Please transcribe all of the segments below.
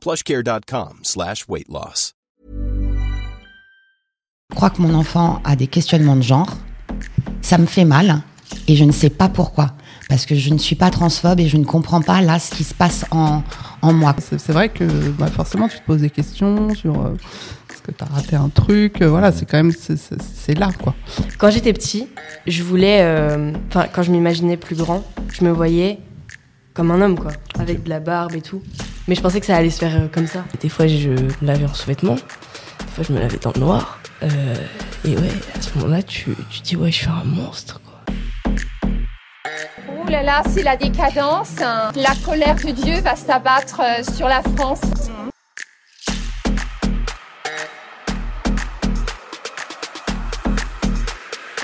plushcare.com slash weight loss. Je crois que mon enfant a des questionnements de genre. Ça me fait mal et je ne sais pas pourquoi. Parce que je ne suis pas transphobe et je ne comprends pas là ce qui se passe en, en moi. C'est vrai que bah, forcément tu te poses des questions sur euh, est-ce que tu as raté un truc. euh, voilà, c'est quand même c'est là quoi. Quand j'étais petit, je voulais, euh, enfin, quand je m'imaginais plus grand, je me voyais comme un homme, quoi, avec de la barbe et tout. Mais je pensais que ça allait se faire euh, comme ça. Des fois, je lavais en sous-vêtements. Des fois, je me lavais dans le noir. Euh, et ouais, à ce moment-là, tu, tu dis, ouais, je suis un monstre. Ouh là là, c'est la décadence. hein. La colère de Dieu va s'abattre euh, sur la France.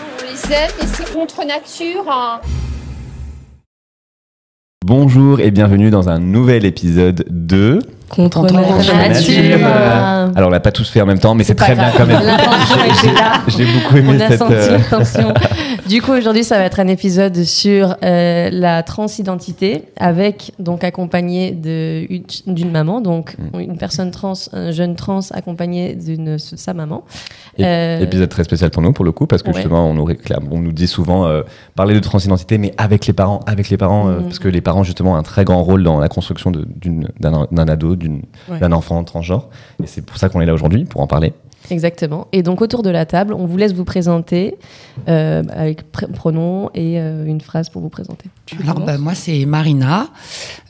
On les aime et c'est contre nature. Bonjour et bienvenue dans un nouvel épisode de Contre, Contre nature. nature. Euh, Alors on l'a pas tous fait en même temps, mais c'est très bien quand même. J'ai- était là. J'ai beaucoup aimé On a cette. senti euh. Du coup, aujourd'hui, ça va être un épisode sur euh, la transidentité, avec donc accompagné de- une- d'une maman, donc Mm. une personne trans, un jeune trans accompagné d'une sa maman. Et- Euh, Épisode très spécial pour nous, pour le coup, parce que Ouais. justement, on nous réclame, on nous dit souvent euh, parler de transidentité, mais avec les parents, avec les parents, euh, Mhm. parce que les parents justement ont un très grand rôle dans la construction de- d'un ado, Ouais. d'un enfant transgenre, et c'est pour ça qu'on est là aujourd'hui, pour en parler. Exactement. Et donc autour de la table, on vous laisse vous présenter euh, avec pr- pronom et euh, une phrase pour vous présenter. Alors bah, moi c'est Marina,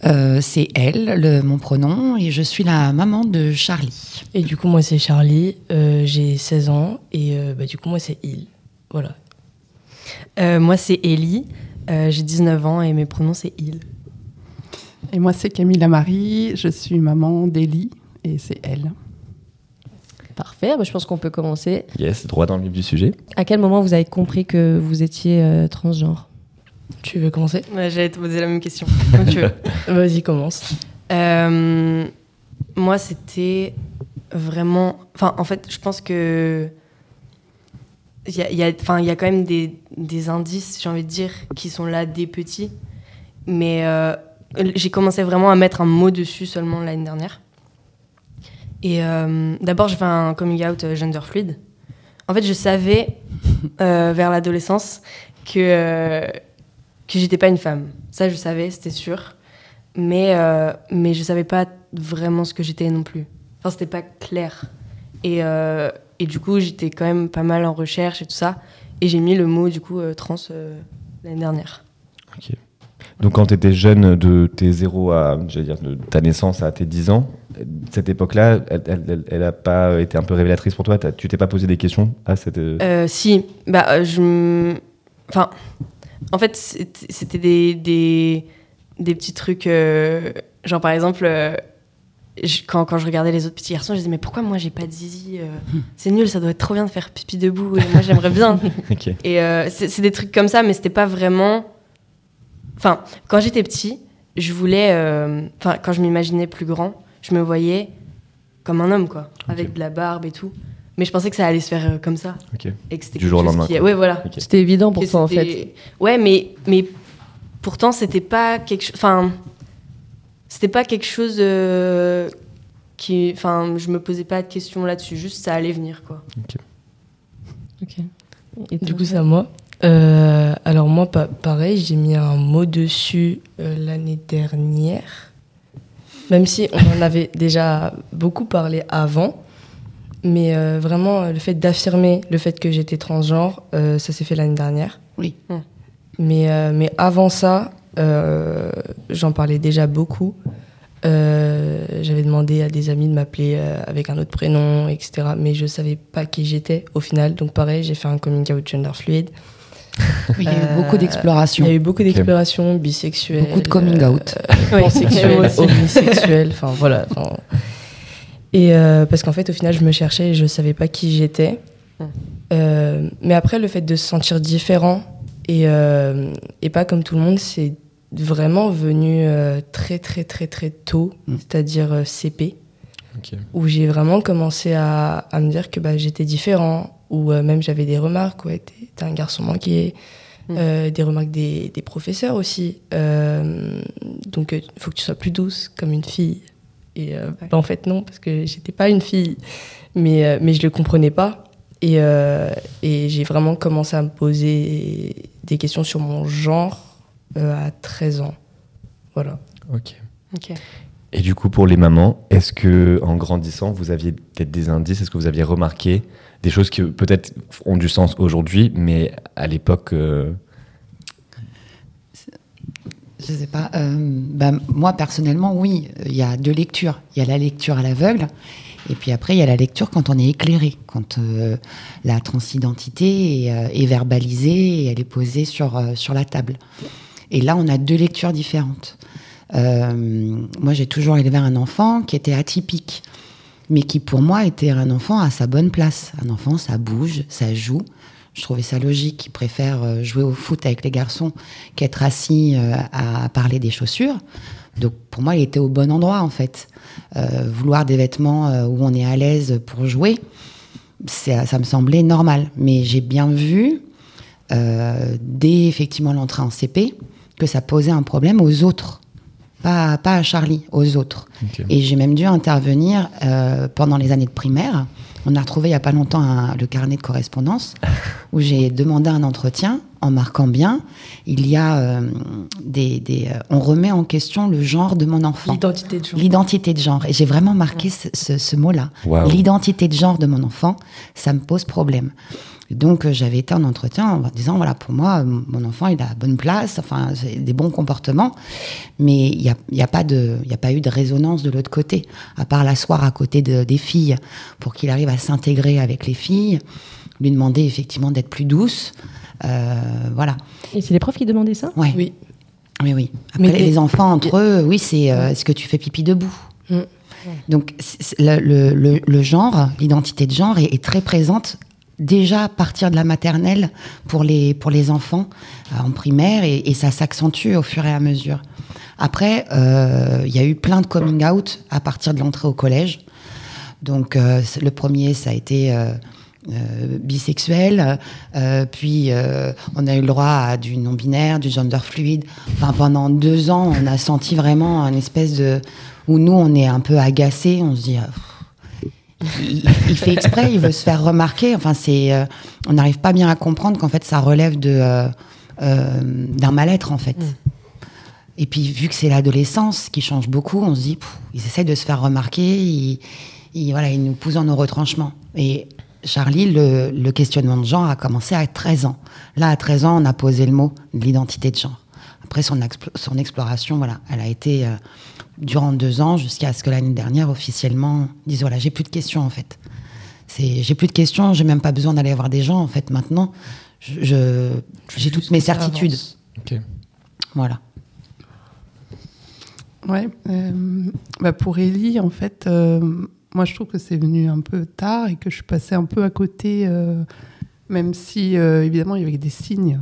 Euh, c'est elle, le, mon pronom, et je suis la maman de Charlie. Et du coup, moi, c'est Charlie. euh, j'ai 16 ans. Et euh, bah, du coup, moi, c'est Il. Voilà. Euh, moi, c'est Ellie. euh, J'ai 19 ans et mes pronoms, c'est il. Et moi c'est Camilla Marie, je suis maman d'Elie et c'est elle. Parfait. Bah, je pense qu'on peut commencer. Yes, droit dans le vif du sujet. À quel moment vous avez compris que vous étiez euh, transgenre? Tu veux commencer? J'allais te poser la même question. Comme tu veux. Vas-y, commence. Euh, moi, c'était vraiment. Enfin, en fait, je pense que. Il y a, il y, a, enfin, il y a quand même des, des indices, j'ai envie de dire, qui sont là des petits. Mais euh, j'ai commencé vraiment à mettre un mot dessus seulement l'année dernière. Et euh, d'abord, j'ai fait un coming out euh, gender fluide. En fait, je savais euh, vers l'adolescence que, euh, que j'étais pas une femme. Ça, je savais, c'était sûr mais euh, mais je savais pas vraiment ce que j'étais non plus. Enfin, c'était pas clair. Et, euh, et du coup, j'étais quand même pas mal en recherche et tout ça. Et j'ai mis le mot du coup euh, trans euh, l'année dernière. Donc quand tu étais jeune, de tes 0 à, dire, de ta naissance à tes 10 ans, cette époque-là, elle, elle, elle- elle a pas été un peu révélatrice pour toi? Tu t'es pas posé des questions à cette... euh, Euh, si, bah euh, je, enfin, en fait, c'était des, des des petits trucs, euh, genre par exemple. euh, quand, quand je regardais les autres petits garçons, je disais mais pourquoi moi j'ai pas de zizi euh, C'est nul, ça doit être trop bien de faire pipi debout. Et moi j'aimerais bien. Et euh, c'est c'est des trucs comme ça, mais c'était pas vraiment. Enfin, quand j'étais petit, je voulais. euh, Enfin, quand je m'imaginais plus grand, je me voyais comme un homme, quoi, avec de la barbe et tout. Mais je pensais que ça allait se faire euh, comme ça. Ok. Et que c'était Du jour au quelque chose lendemain, qui-. Ouais, voilà. Ok. C'était évident pour toi en fait. Ouais, mais, mais pourtant, c'était pas quelque chose. Enfin, c'était pas quelque chose euh, qui. Enfin, je me posais pas de questions là-dessus, juste ça allait venir, quoi. Ok. Et du coup, c'est à moi. Euh, alors moi, pa- pareil, j'ai mis un mot dessus euh, l'année dernière. Même si on en avait déjà beaucoup parlé avant. Mais euh, vraiment, le fait d'affirmer le fait que j'étais transgenre, euh, ça s'est fait l'année dernière. Oui. Hmm. Mais, euh, mais avant ça, euh, j'en parlais déjà beaucoup. Euh, J'avais demandé à des amis de m'appeler euh, avec un autre prénom, etc. Mais je savais pas qui j'étais au final. Donc pareil, j'ai fait un coming out gender fluide. Oui, il y a eu Euh, beaucoup d'exploration. Il y a eu beaucoup d'explorations, bisexuelles. Beaucoup de coming out. Euh, pansexuelles, homosexuelles, enfin voilà. Et euh, parce qu'en fait, au final, je me cherchais et je savais pas qui j'étais. Mm. Euh, mais après, le fait de se sentir différent et, euh, et pas comme tout le monde, c'est vraiment venu euh, très, très, très, très tôt, Mm. c'est-à-dire euh, CP, où j'ai vraiment commencé à, à me dire que bah, j'étais différent, ou euh, même j'avais des remarques, ouais, t'es un garçon manqué, Mm. euh, des remarques des, des professeurs aussi. Euh, donc, il faut que tu sois plus douce, comme une fille. Et euh, Ouais. bah, en fait, non, parce que j'étais pas une fille, mais, euh, mais je le comprenais pas. Et, euh, et j'ai vraiment commencé à me poser des questions sur mon genre euh, à 13 ans. Voilà. Ok. Ok. Et du coup, pour les mamans, est-ce que en grandissant, vous aviez peut-être des indices? Est-ce que vous aviez remarqué des choses qui peut-être ont du sens aujourd'hui, mais à l'époque, euh, Je sais pas. euh, bah, moi, personnellement, oui. Il y a deux lectures. Il y a la lecture à l'aveugle. Et puis après, il y a la lecture quand on est éclairé, quand euh, la transidentité est, euh, est verbalisée et elle est posée sur, sur la table. Et là, on a deux lectures différentes. Moi, j'ai toujours élevé un enfant qui était atypique, mais qui pour moi était un enfant à sa bonne place. Un enfant, ça bouge, ça joue. Je trouvais ça logique. Il préfère euh, jouer au foot avec les garçons qu'être assis euh, à parler des chaussures. Donc pour moi, il était au bon endroit en fait. Euh, vouloir des vêtements où on est à l'aise pour jouer, c'est- ça me semblait normal. Mais j'ai bien vu, dès effectivement l'entrée en CP, que ça posait un problème aux autres. Pas, pas à Charlie, aux autres. Et j'ai même dû intervenir euh, pendant les années de primaire. On a retrouvé il n'y a pas longtemps un- le carnet de correspondance où j'ai demandé un entretien en marquant bien. Il y a euh, des, des, euh, on remet en question le genre de mon enfant. L'identité de genre. L'identité de genre. Et j'ai vraiment marqué ce, ce- ce mot-là. L'identité de genre de mon enfant, ça me pose problème. Donc euh, j'avais été en entretien en disant voilà pour moi mon enfant il a la bonne place enfin c'est des bons comportements mais il n'y a, il y a pas de il y a pas eu de résonance de l'autre côté à part l'asseoir à côté de- des filles pour qu'il arrive à s'intégrer avec les filles lui demander effectivement d'être plus douce Euh, voilà. Et c'est les profs qui demandaient ça? Ouais. Oui. oui oui. Après Mais les enfants entre eux oui c'est euh, est-ce que tu fais pipi debout? Mm. donc le, le- le- le genre, l'identité de genre est, est très présente déjà à partir de la maternelle pour les, pour les enfants euh, en primaire et, et ça s'accentue au fur et à mesure. Après, euh, il y a eu plein de coming out à partir de l'entrée au collège. Donc euh, le premier, ça a été euh, euh, bisexuel, puis on a eu le droit à du non-binaire, du gender fluide. Enfin, pendant deux ans, on a senti vraiment un espèce de... où nous, on est un peu agacés, on se dit... il, il fait exprès, il veut se faire remarquer. Enfin, c'est, euh, on n'arrive pas bien à comprendre qu'en fait, ça relève de euh, euh, d'un mal-être en fait. Et puis, vu que c'est l'adolescence qui change beaucoup, on se dit, pff, ils essayent de se faire remarquer, ils, ils- voilà, ils nous poussent dans nos retranchements. Et Charlie, le, le questionnement de genre a commencé à 13 ans. Là, à 13 ans, on a posé le mot de l'identité de genre. Après, son, son exploration, voilà, elle a été durant deux ans jusqu'à ce que l'année dernière, officiellement, dise voilà, j'ai plus de questions en fait. C'est, j'ai plus de questions, j'ai même pas besoin d'aller voir des gens en fait. Maintenant, je, je- j'ai toutes mes certitudes. avance. Ok. Voilà. Ouais. euh, bah pour Ellie, en fait, euh, moi je trouve que c'est venu un peu tard et que je suis passée un peu à côté, euh, même si euh, évidemment il y avait des signes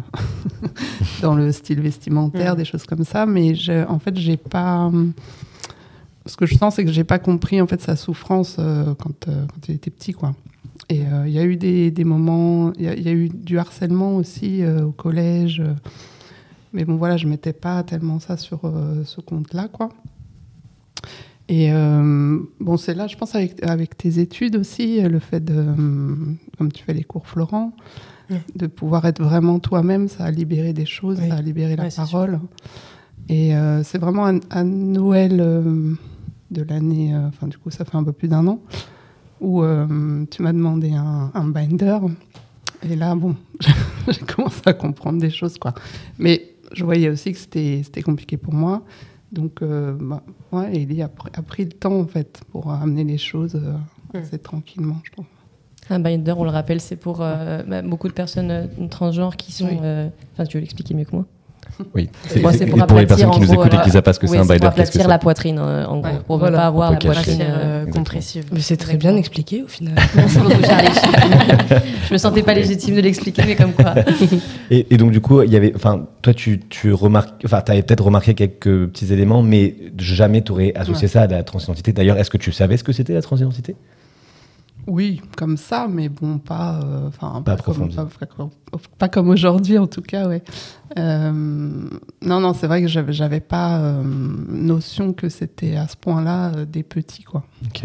dans le style vestimentaire, Mm. des choses comme ça, mais je- en fait j'ai pas. ce que je sens, c'est que j'ai pas compris en fait sa souffrance euh, quand, euh, quand il était petit, quoi. Et il y a eu des, des moments, il y, y a eu du harcèlement aussi au collège. mais bon, voilà, je mettais pas tellement ça sur ce compte-là, quoi. Et euh, bon, c'est là, je pense, avec, avec tes études aussi, le fait de, euh, comme tu fais les cours Florent, de pouvoir être vraiment toi-même, ça a libéré des choses, Oui. ça a libéré la parole. Et euh, c'est vraiment à, à Noël euh, de l'année, enfin du coup ça fait un peu plus d'un an, où tu m'as demandé un, un binder. Et là, bon, j'ai commencé à comprendre des choses, quoi. Mais je voyais aussi que c'était compliqué pour moi. Donc, euh, bah, ouais, Ellie a, pr- a pris le temps, en fait, pour amener les choses euh, Mm. assez tranquillement, je trouve. Un binder, on le rappelle, c'est pour euh, bah, beaucoup de personnes euh, transgenres qui sont. Oui. euh, Enfin, tu veux l'expliquer mieux que moi? Oui. C'est pour pour les personnes qui nous écoutent et qui savent pas ce que oui, c'est un pour binder, qu'est-ce que aplatir la poitrine, en gros, Ouais. pour Voilà. ne pas avoir Pour la poitrine. Euh, compressive. Mais c'est très bien expliqué au final. Je me sentais pas légitime de l'expliquer, mais comme quoi. Et, et donc du coup, il y avait, enfin, toi, tu, tu remarques, enfin, t'avais peut-être remarqué quelques petits éléments, mais jamais t'aurais associé Ouais. ça à la transidentité. D'ailleurs, est-ce que tu savais ce que c'était la transidentité? Oui, comme ça, mais bon, pas, euh, enfin, Pas comme, pas, pas comme- pas comme aujourd'hui en tout cas, ouais. Euh, non, non, c'est vrai que j'avais, j'avais pas euh, notion que c'était à ce point-là euh, des petits, quoi. Ok.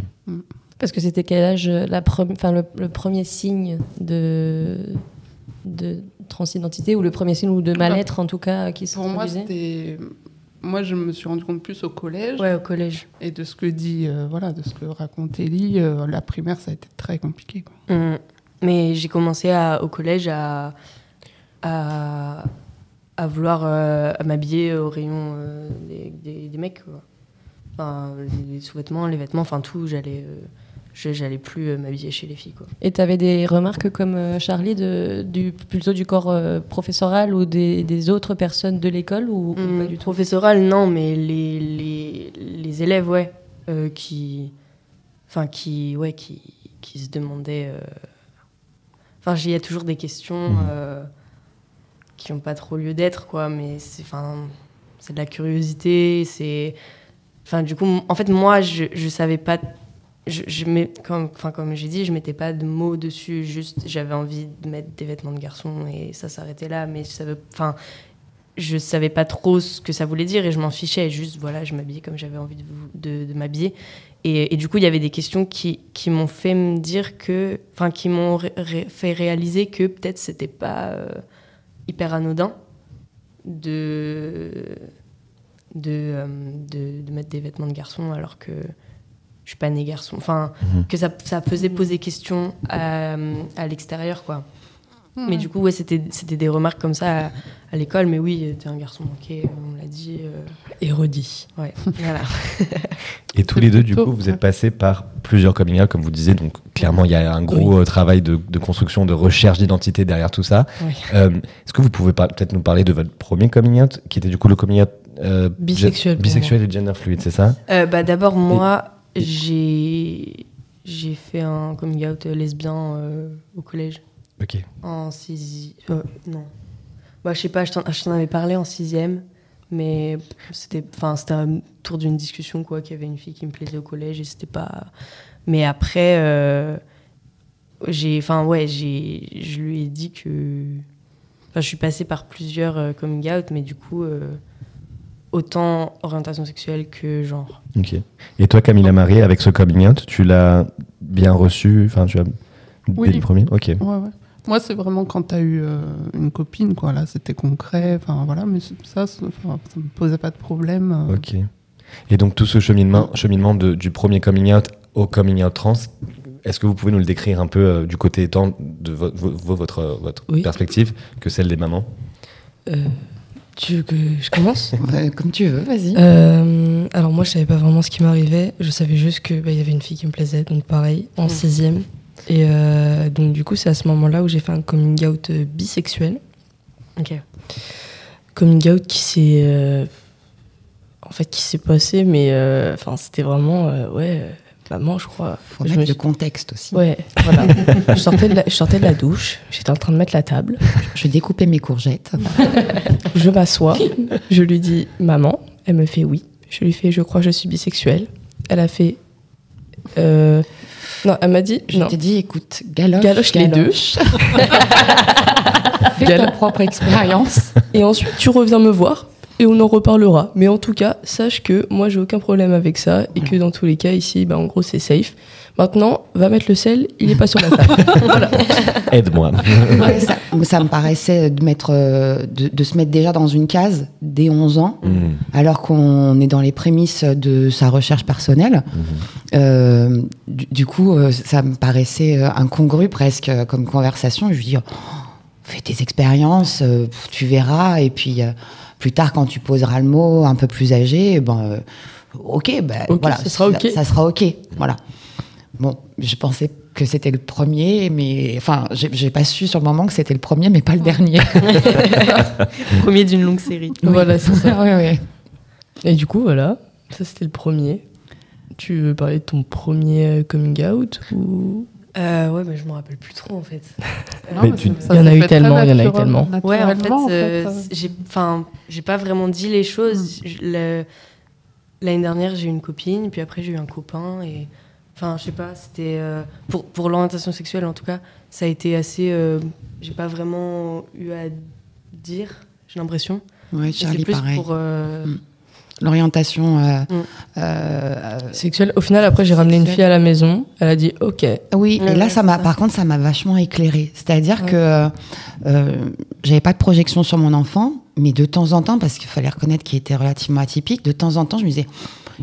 Parce que c'était quel âge la pre- enfin, le, le premier signe de, de transidentité ou le premier signe ou de mal-être en tout cas qui se Pour moi, c'était, moi, je me suis rendu compte plus au collège Ouais, au collège. et de ce que dit, euh, voilà, de ce que raconte Ellie. euh, la primaire, ça a été très compliqué. Quoi. Mm. Mais j'ai commencé à- au collège à, à, à vouloir euh, à m'habiller au rayon euh, des, des- des mecs. Quoi. Enfin, les sous-vêtements, les vêtements, enfin tout, j'allais, j'allais plus euh, m'habiller chez les filles. Quoi. Et tu avais des remarques comme euh, Charlie, de, du, plutôt du corps euh, professoral ou des, des autres personnes de l'école ou, ou pas du tout? Professoral, non, mais les, les, les élèves, ouais, euh, qui, enfin, qui, ouais, qui, qui se demandaient. euh, Enfin, il y a toujours des questions euh, qui n'ont pas trop lieu d'être, quoi. Mais c'est, enfin, c'est de la curiosité. C'est, enfin, du coup, en fait, moi, je, je savais pas. Je, je mets, comme, comme j'ai dit, je mettais pas de mots dessus. Juste, j'avais envie de mettre des vêtements de garçon et ça s'arrêtait là. Mais ça veut, enfin je savais pas trop ce que ça voulait dire et je m'en fichais. Juste, voilà, je m'habillais comme j'avais envie de, m'habiller. Et, du coup, il y avait des questions qui, qui m'ont fait me dire que. Enfin, qui m'ont fait réaliser que peut-être c'était pas euh, hyper anodin. De, euh, de, de mettre des vêtements de garçon alors que je suis pas née garçon. Enfin, Mhm. que ça, ça faisait poser question à, à l'extérieur, quoi. Mais du coup, ouais, c'était c'était des remarques comme ça à, à l'école. Mais oui, t'es un garçon manqué, on l'a dit. euh, Et redit. ouais, voilà. Et tous les deux, du coup, vous êtes passés par plusieurs coming out, comme vous disiez. Donc, clairement, il y a un gros euh, travail de, de construction, de recherche d'identité derrière tout ça. Oui. Euh, Est-ce que vous pouvez par- peut-être nous parler de votre premier coming out, qui était du coup le coming out euh, Bisexuel bisexuel et gender fluid, c'est ça? Euh, bah, D'abord, moi, j'ai j'ai fait un coming out lesbien euh, au collège Ok. en sixième. non. Bah, je sais pas, je t'en avais parlé en sixième. Mais c'était autour d'une discussion, quoi, qu'il y avait une fille qui me plaisait au collège et c'était pas. Mais après, euh, j'ai. Enfin, ouais, j'ai, je lui ai dit que. Enfin, je suis passée par plusieurs euh, coming out, mais du coup, euh, autant orientation sexuelle que genre. Ok. Et toi, Camilla Marie, avec ce coming out, tu l'as bien reçu Enfin, tu as Oui. dès le premier? Ok. Ouais, ouais. Moi, c'est vraiment quand tu as eu euh, une copine, quoi. Là, c'était concret. Enfin, voilà. Mais ça, ça me posait pas de problème. euh. Ok. Et donc, tout ce cheminement, cheminement de- du premier coming out au coming out trans, est-ce que vous pouvez nous le décrire un peu euh, du côté tant de vo- vo- vo- votre, votre Oui. perspective que celle des mamans? Euh, tu veux que je commence? Ouais, comme tu veux, vas-y. Euh, alors moi, je savais pas vraiment ce qui m'arrivait. Je savais juste que bah, y avait une fille qui me plaisait, donc pareil, en Mm. sixième. Et euh, donc du coup, c'est à ce moment-là où j'ai fait un coming out euh, bisexuel. Ok. Coming out qui s'est, euh, en fait, qui s'est passé, mais enfin, c'était vraiment, ouais, maman, je crois. Faut Je mettre me le contexte aussi. Ouais, voilà. je, sortais de la, je sortais de la douche, j'étais en train de mettre la table. Je découpais mes courgettes. Je m'assois, je lui dis maman, elle me fait oui. Je lui fais je crois je suis bisexuelle. Elle a fait. euh, Non, elle m'a dit. Je t'ai dit, écoute, galoche, Galoche les deux. Fais ta propre expérience. Et ensuite, tu reviens me voir et on en reparlera. Mais en tout cas, sache que moi, j'ai aucun problème avec ça et que dans tous les cas, ici, bah, en gros, c'est safe. Maintenant, va mettre le sel, il est pas sur la table. voilà. Aide-moi. Ouais, ça, ça me paraissait de, mettre, euh, de, de se mettre déjà dans une case dès 11 ans, Mm. alors qu'on est dans les prémices de sa recherche personnelle. Euh, du, du coup, euh, ça me paraissait incongru presque comme conversation. Je lui dis, oh, fais tes expériences, tu verras, et puis euh, plus tard, quand tu poseras le mot un peu plus âgé, ben, euh, ok, ben, Ok, voilà, ça sera ok. Ça, sera ok, voilà. Bon, je pensais que c'était le premier, mais enfin, j'ai pas su sur le moment que c'était le premier, mais pas le dernier. Premier d'une longue série. Voilà, c'est ça. oui, oui. Et du coup, voilà, ça c'était le premier. Tu veux parler de ton premier coming out ou... Euh, ouais, mais je me rappelle plus trop en fait. Non, Mais mais tu- ça- ça Il y en a eu tellement, il y en a eu tellement. Ouais, en fait, euh, euh. j'ai, enfin, j'ai pas vraiment dit les choses. Le- L'année dernière, j'ai eu une copine, puis après j'ai eu un copain, et enfin, je sais pas, c'était euh, pour pour l'orientation sexuelle en tout cas, ça a été assez. euh, j'ai pas vraiment eu à dire, j'ai l'impression. Ouais, Charlie, plus pareil. pour. euh, Mm. L'orientation. euh, Mm. euh, Sexuel. Au final, après, j'ai ramené une fille à la maison. Elle a dit OK. oui, Ouais, et là, ouais, ça m'a. Par contre, ça m'a vachement éclairé. C'est-à-dire Ouais. que euh, euh, j'avais pas de projection sur mon enfant, mais de temps en temps, parce qu'il fallait reconnaître qu'il était relativement atypique, de temps en temps, je me disais,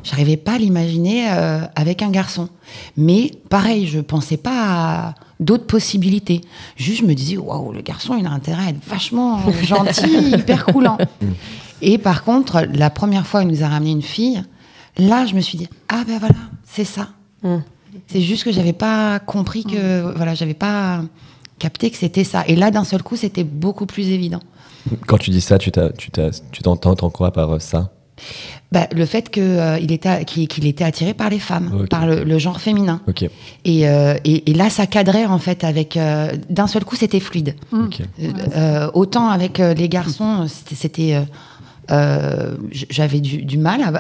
j'arrivais pas à l'imaginer euh, avec un garçon. Mais pareil, je pensais pas à d'autres possibilités. Juste, je me disais, waouh, le garçon, il a intérêt à être vachement gentil, hyper coulant. Et par contre, la première fois, il nous a ramené une fille. Là, je me suis dit, ah ben voilà, c'est ça. Mm. C'est juste que j'avais pas compris que, voilà, j'avais pas capté que c'était ça. Et là, d'un seul coup, c'était beaucoup plus évident. Quand tu dis ça, tu t'entends entends quoi par euh, ça? Bah, le fait que euh, il était, qu'il qu'il était attiré par les femmes, par le, le genre féminin. Et, euh, et, et là, ça cadrait en fait avec. euh, d'un seul coup, c'était fluide. Euh, euh, autant avec euh, les garçons, c'était. Euh, j'avais du, du mal à.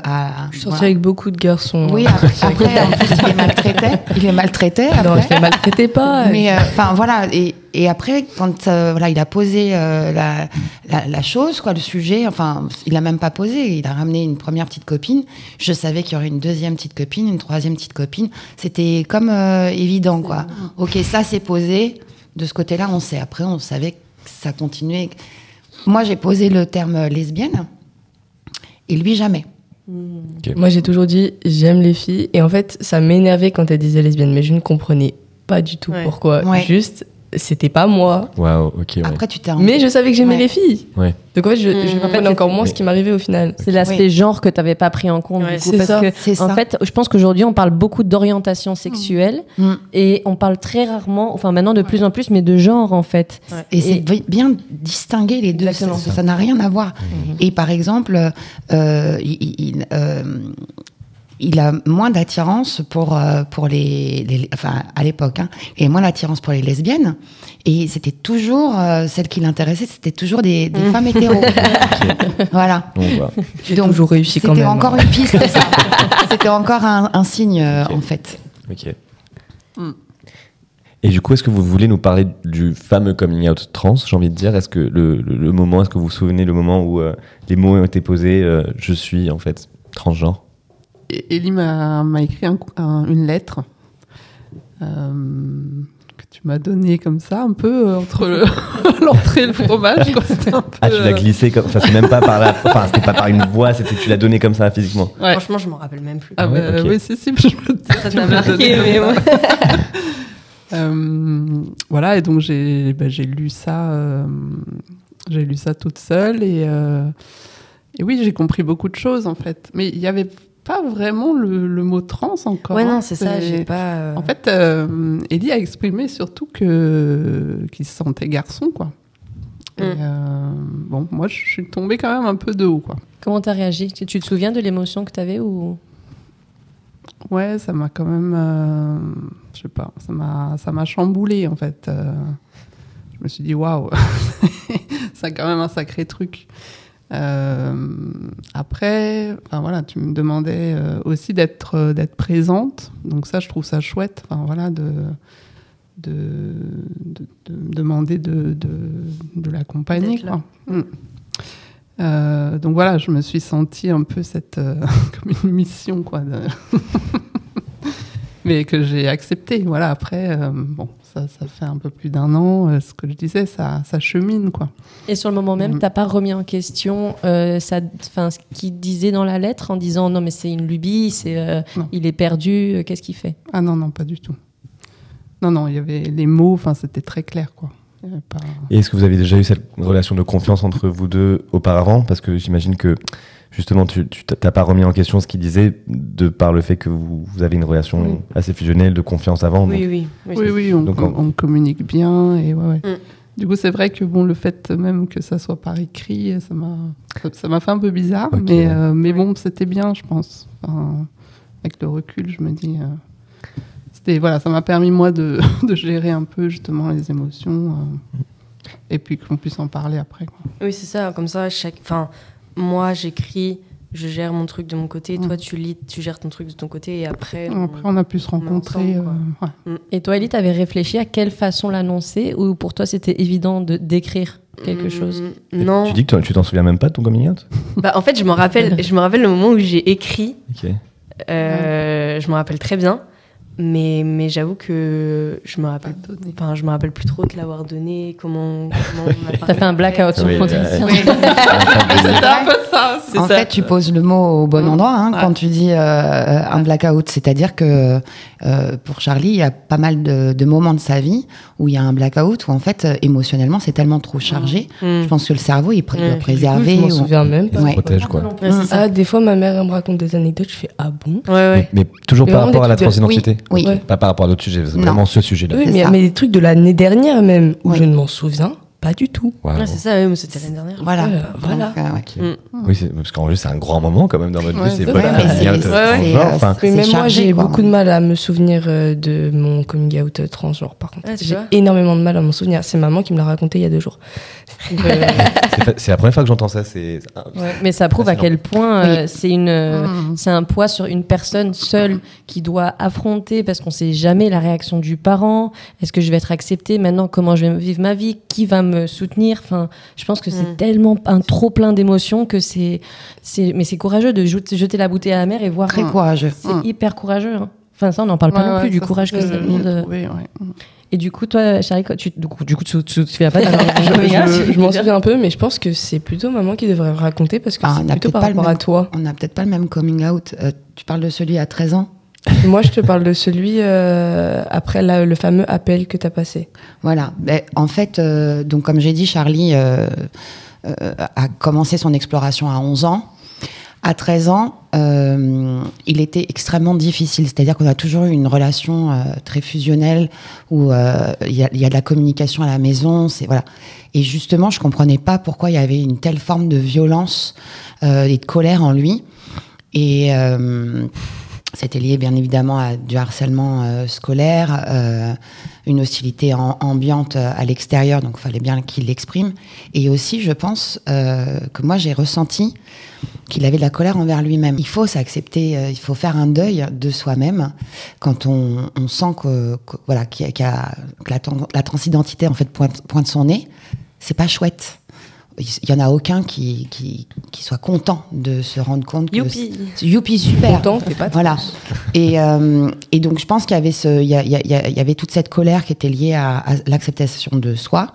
à- Je suis voilà. avec beaucoup de garçons. Oui, hein. après, après, en plus, il les maltraitait. Il les maltraitait. Non, après. je les maltraitais pas. Mais euh, enfin voilà et, et après quand euh, voilà il a posé la, la, la chose quoi le sujet enfin il a même pas posé il a ramené une première petite copine je savais qu'il y aurait une deuxième petite copine une troisième petite copine c'était comme évident quoi ok ça c'est posé de ce côté là on sait après on savait que ça continuait moi j'ai posé le terme lesbienne et lui jamais Moi, j'ai toujours dit j'aime les filles. Et en fait, ça m'énervait quand elle disait lesbienne, mais je ne comprenais pas du tout Ouais. pourquoi. Ouais. Juste, c'était pas moi. Waouh, ok. ouais. après tu t'es Mais je savais que j'aimais Ouais. les filles. Ouais. Donc en fait, je, Mm. je comprenais fait, encore moins ce qui m'arrivait au final. C'est l'aspect genre que tu n'avais pas pris en compte. Ouais, du coup, c'est parce ça. que, C'est en ça. fait, je pense qu'aujourd'hui, on parle beaucoup d'orientation sexuelle Mm. et on parle très rarement, enfin maintenant de plus en plus, mais de genre en fait. Et, c'est Et- bien distinguer les deux, ça n'a rien à voir. Et par exemple, euh, il, il- euh, il a moins d'attirance pour, euh, pour les, les- Enfin, à l'époque, hein, a moins d'attirance pour les lesbiennes. Et c'était toujours. euh, celle qui l'intéressait, c'était toujours des, des femmes hétéros. voilà. J'ai toujours réussi quand C'était même. encore hein. une piste, ça. C'était encore un, un signe, euh, en fait. Ok. Et du coup, est-ce que vous voulez nous parler du fameux coming out trans, j'ai envie de dire? Est-ce que le, le- le moment, est-ce que vous vous souvenez le moment où euh, les mots ont été posés euh, Je suis en fait transgenre Et- Ellie m'a m'a écrit un- un- une lettre euh, que tu m'as donnée comme ça, un peu euh, entre le- l'entrée et le fromage. quoi. C'était un peu, Ah, tu l'as euh, glissé comme. Enfin, c'est même pas par là. Enfin, c'était pas par une voix, c'était tu l'as donné comme ça physiquement. ouais. Franchement, je m'en rappelle même plus. Ah, bah, oui, si, si, je me dis, Ça marqué, donné mais ouais. ça. Euh, voilà, et donc j'ai bah, j'ai lu ça, euh, j'ai lu ça toute seule et, euh, et oui, j'ai compris beaucoup de choses en fait. Mais il n'y avait pas vraiment le, le mot trans encore. Ouais, hein. non, c'est ça, j'ai pas. euh, En fait, euh, Ellie a exprimé surtout que qu'il se sentait garçon, quoi. Et, Mm. euh, bon, moi, je suis tombée quand même un peu de haut, quoi. Comment tu as réagi? Tu, tu te souviens de l'émotion que tu avais ou? Ouais, ça m'a quand même, euh, je sais pas, ça m'a, ça m'a chamboulé en fait. Euh, je me suis dit waouh, c'est quand même un sacré truc. Euh, après, enfin voilà, tu me demandais euh, aussi d'être euh, d'être présente, donc ça, je trouve ça chouette. Enfin voilà, de de, de, de me demander de de, de l'accompagner. Mm. Euh, donc voilà, je me suis sentie un peu cette euh, comme une mission quoi, mais que j'ai accepté. Voilà, après, euh, bon, ça, ça fait un peu plus d'un an. euh, ce que je disais, ça, ça chemine quoi. Et sur le moment même, Mhm. t'as pas remis en question euh, ça, enfin, ce qu'il disait dans la lettre en disant non mais c'est une lubie, c'est, euh, il est perdu, euh, qu'est-ce qu'il fait? Ah non, non, pas du tout. Non, non, il y avait les mots, enfin, c'était très clair, quoi. Pas... Et est-ce que vous avez déjà eu cette relation de confiance entre vous deux auparavant? Parce que j'imagine que justement, tu t'as pas remis en question ce qu'il disait de par le fait que vous, vous avez une relation Oui. assez fusionnelle de confiance avant. Oui, donc- oui. oui. Oui, oui, on, Donc, on- en- on communique bien, et ouais, ouais. Mm. Du coup, c'est vrai que bon, le fait même que ça soit par écrit, ça m'a, ça- m'a fait un peu bizarre, mais, ouais. euh, mais bon, c'était bien, je pense. Enfin, avec le recul, je me dis, euh, c'était voilà, ça m'a permis moi de, de gérer un peu justement les émotions, euh, et puis qu'on puisse en parler après. Quoi. Oui, c'est ça. Comme ça, chaque. Enfin, moi, j'écris, je gère mon truc de mon côté. Mm. Toi, tu lis, tu gères ton truc de ton côté. Et après. Après, on a pu se rencontrer. ensemble, euh, ouais. Et toi, Ellie, t'avais réfléchi à quelle façon l'annoncer ou pour toi c'était évident de d'écrire quelque Mm, chose? Non. Tu dis que toi, tu t'en souviens même pas de ton coming out? Bah, en fait, je me rappelle, je me rappelle le moment où j'ai écrit. Ok. Euh, Je me rappelle très bien. Mais, mais j'avoue que je me rappelle. Enfin, je me rappelle plus trop de l'avoir donné. Comment. comment on a T'as fait un blackout sur Oui, le ouais. entretien. C'était un peu ça. C'est En ça. fait, tu poses le mot au bon Mm. endroit hein, Ouais. quand tu dis euh, un blackout. C'est-à-dire que euh, pour Charlie, il y a pas mal de, de moments de sa vie où il y a un blackout où en fait, euh, émotionnellement, c'est tellement trop chargé. Mm. Je pense que le cerveau, il pr- Mm. doit coup, préserver. je m'en ou- souviens même pas. Ça Ouais. protège quoi. C'est. Ah, des fois, ma mère elle me raconte des anecdotes, je fais ah bon? Ouais, ouais. Mais, mais toujours Mais par rapport à la transidentité Oui. Pas par rapport à d'autres sujets, vraiment ce sujet-là. Oui, mais, des trucs de l'année dernière même, où Ouais. je ne m'en souviens pas du tout. Waouh. Ouais, c'est ça, oui, mais c'était l'année dernière. Voilà. Voilà, voilà. Donc, euh. Ok. Oui, parce qu'en vrai, c'est un grand moment quand même dans votre Ouais, vie. C'est C'est même moi, j'ai beaucoup de mal à me souvenir euh, de mon coming out euh, transgenre, par contre. Ah, j'ai énormément de mal à m'en souvenir. C'est maman qui me l'a raconté il y a deux jours. C'est la première fois que j'entends ça. C'est Mais ça prouve à quel point euh, c'est une, euh, Mm. c'est un poids sur une personne seule qui doit affronter parce qu'on sait jamais la réaction du parent. Est-ce que je vais être acceptée maintenant? Comment je vais vivre ma vie? Qui va me soutenir Enfin, je pense que c'est Mm. tellement un trop plein d'émotions que c'est, c'est, mais c'est courageux de jeter, la bouteille à la mer et voir. Très courageux. C'est Mm. hyper courageux. hein. Enfin, ça, on n'en parle pas Ouais, non plus ouais, du ça, courage que ça demande. euh. Et du coup, toi, Charlie, tu, du coup, du coup, tu, tu, tu te souviens pas je, je- je m'en souviens un peu, mais je pense que c'est plutôt maman qui devrait raconter parce que Ah, on c'est plutôt par pas le rapport à même- toi. On n'a peut-être pas le même coming out. Euh, tu parles de celui à 13 ans Moi, je te parle de celui euh, après le fameux appel que tu as passé. Voilà. Ben, en fait, euh, donc comme j'ai dit, Charlie euh, euh, a commencé son exploration à 11 ans. À 13 ans, euh, il était extrêmement difficile. C'est-à-dire qu'on a toujours eu une relation euh, très fusionnelle où il y, y a de la communication à la maison. C'est voilà. Et justement, je comprenais pas pourquoi il y avait une telle forme de violence et de colère en lui. Et c'était lié bien évidemment à du harcèlement euh, scolaire, euh, une hostilité ambiante euh, à l'extérieur, donc il fallait bien qu'il l'exprime. Et aussi, je pense euh, que moi j'ai ressenti qu'il avait de la colère envers lui-même. Il faut s'accepter, euh, il faut faire un deuil de soi-même quand on, on sent que, voilà qu'il y a- y a- que la, la transidentité en fait pointe, pointe son nez. C'est pas chouette. Il y en a aucun qui, qui, qui soit content de se rendre compte que Youpi. Youpi, super. T'es pas Voilà. Et, euh, et donc, je pense qu'il y avait ce, il y, a- il y a- il y a- il y avait toute cette colère qui était liée à, à l'acceptation de soi.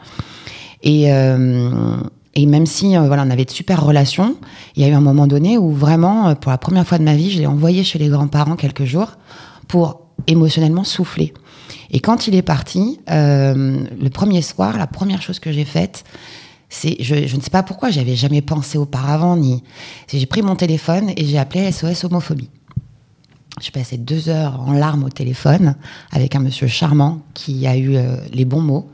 Et, euh, et même si, euh, voilà, on avait de super relations, il y a eu un moment donné où vraiment, pour la première fois de ma vie, je l'ai envoyé chez les grands-parents quelques jours pour émotionnellement souffler. Et quand il est parti, euh, le premier soir, la première chose que j'ai faite, c'est, je, ne sais pas pourquoi, j'avais jamais pensé auparavant, ni, j'ai pris mon téléphone et j'ai appelé SOS homophobie. J'ai passé deux heures en larmes au téléphone avec un monsieur charmant qui a eu euh, les bons mots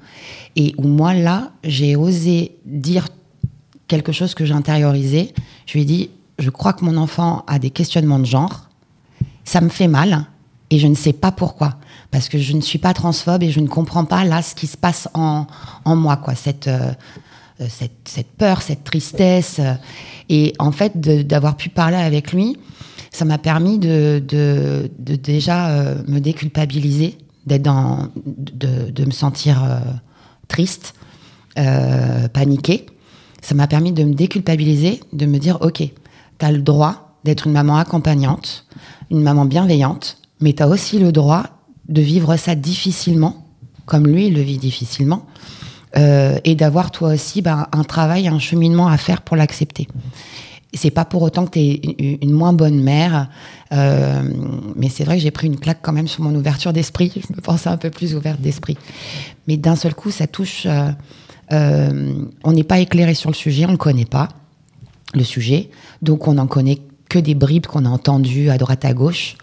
et où moi là j'ai osé dire quelque chose que j'ai intériorisé. Je lui ai dit je crois que mon enfant a des questionnements de genre, ça me fait mal et je ne sais pas pourquoi parce que je ne suis pas transphobe et je ne comprends pas là ce qui se passe en, en moi quoi cette euh, cette, cette peur, cette tristesse. euh, et en fait, d'avoir pu parler avec lui, ça m'a permis de, déjà euh, me déculpabiliser, d'être de, me sentir euh, triste, euh, paniquée. Ça m'a permis de me déculpabiliser, de me dire, OK, tu as le droit d'être une maman accompagnante, une maman bienveillante, mais tu as aussi le droit de vivre ça difficilement, comme lui, le vit difficilement, euh, et d'avoir toi aussi ben, un travail, un cheminement à faire pour l'accepter. C'est pas pour autant que tu es une, une moins bonne mère, euh, mais c'est vrai que j'ai pris une claque quand même sur mon ouverture d'esprit. Je me pensais un peu plus ouverte d'esprit. Mais d'un seul coup, ça touche. euh, on n'est pas éclairé sur le sujet, on ne connaît pas le sujet, donc on n'en connaît que des bribes qu'on a entendues à droite à gauche.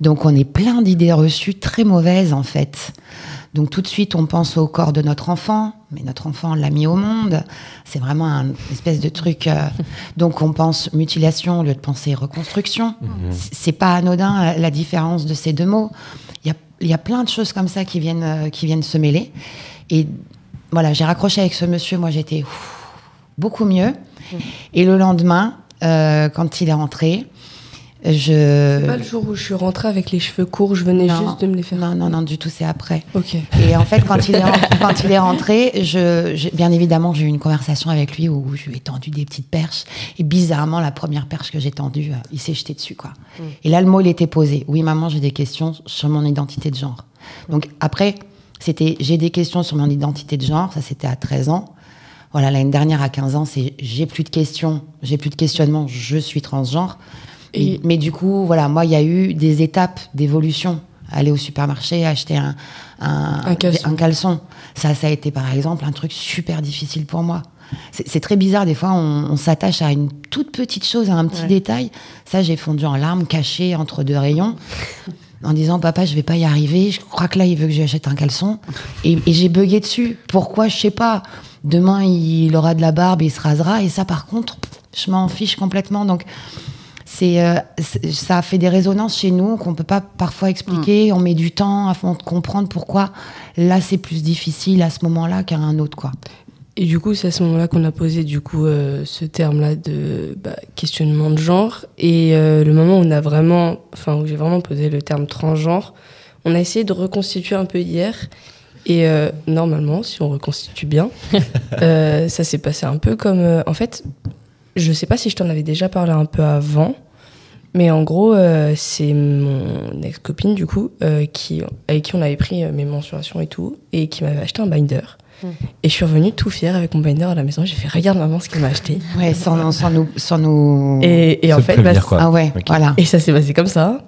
Donc on est plein d'idées reçues très mauvaises en fait. Donc tout de suite on pense au corps de notre enfant, mais notre enfant l'a mis au monde. C'est vraiment un espèce de truc. euh, donc on pense mutilation au lieu de penser reconstruction. C- C'est pas anodin euh, la différence de ces deux mots. Il y a, il y a plein de choses comme ça qui viennent, euh, qui viennent se mêler. Et voilà, j'ai raccroché avec ce monsieur. Moi j'étais beaucoup mieux. Et le lendemain, euh, quand il est rentré, je. C'est pas le jour où je suis rentrée avec les cheveux courts, je venais Non. juste de me les faire. Non, non, non, du tout, c'est après. Ok. Et en fait, quand il est, quand il est rentré, je, bien évidemment, j'ai eu une conversation avec lui où je lui ai tendu des petites perches. Et bizarrement, la première perche que j'ai tendue, euh, il s'est jeté dessus, quoi. Et là, le mot, il était posé. Oui, maman, j'ai des questions sur mon identité de genre. Donc après, c'était j'ai des questions sur mon identité de genre. Ça, c'était à 13 ans. Voilà, l'année dernière, à 15 ans, c'est j'ai plus de questions, j'ai plus de questionnements, je suis transgenre. Et- Mais, du coup, voilà, moi, il y a eu des étapes d'évolution. Aller au supermarché, acheter un, un, Un caleçon. un caleçon. Ça, ça a été, par exemple, un truc super difficile pour moi. C'est très bizarre, des fois, on, on s'attache à une toute petite chose, à un petit Ouais. détail. Ça, j'ai fondu en larmes, caché entre deux rayons, en disant, papa, je vais pas y arriver. Je crois que là, il veut que je lui achète un caleçon. Et, et j'ai bugué dessus. Pourquoi? Je sais pas. Demain, il aura de la barbe et il se rasera. Et ça, par contre, je m'en fiche complètement. Donc, c'est euh, ça a fait des résonances chez nous qu'on peut pas parfois expliquer. On met du temps avant de comprendre pourquoi là c'est plus difficile à ce moment-là qu'à un autre quoi. Et du coup, c'est à ce moment-là qu'on a posé du coup euh, ce terme-là de bah, questionnement de genre. Et euh, le moment où on a vraiment, enfin où j'ai vraiment posé le terme transgenre, on a essayé de reconstituer un peu hier. Et euh, normalement, si on reconstitue bien, ça s'est passé un peu comme, en fait, je sais pas si je t'en avais déjà parlé un peu avant, mais en gros, euh, c'est mon ex-copine du coup euh, qui, avec qui on avait pris euh, mes mensurations et tout, et qui m'avait acheté un binder. Et je suis revenue tout fière avec mon binder à la maison. J'ai fait regarde maman ce qu'elle m'a acheté. Ouais, sans, sans nous, sans nous. Et, et en fait, prévenir, bah, quoi. ah ouais, voilà. et ça s'est passé comme ça.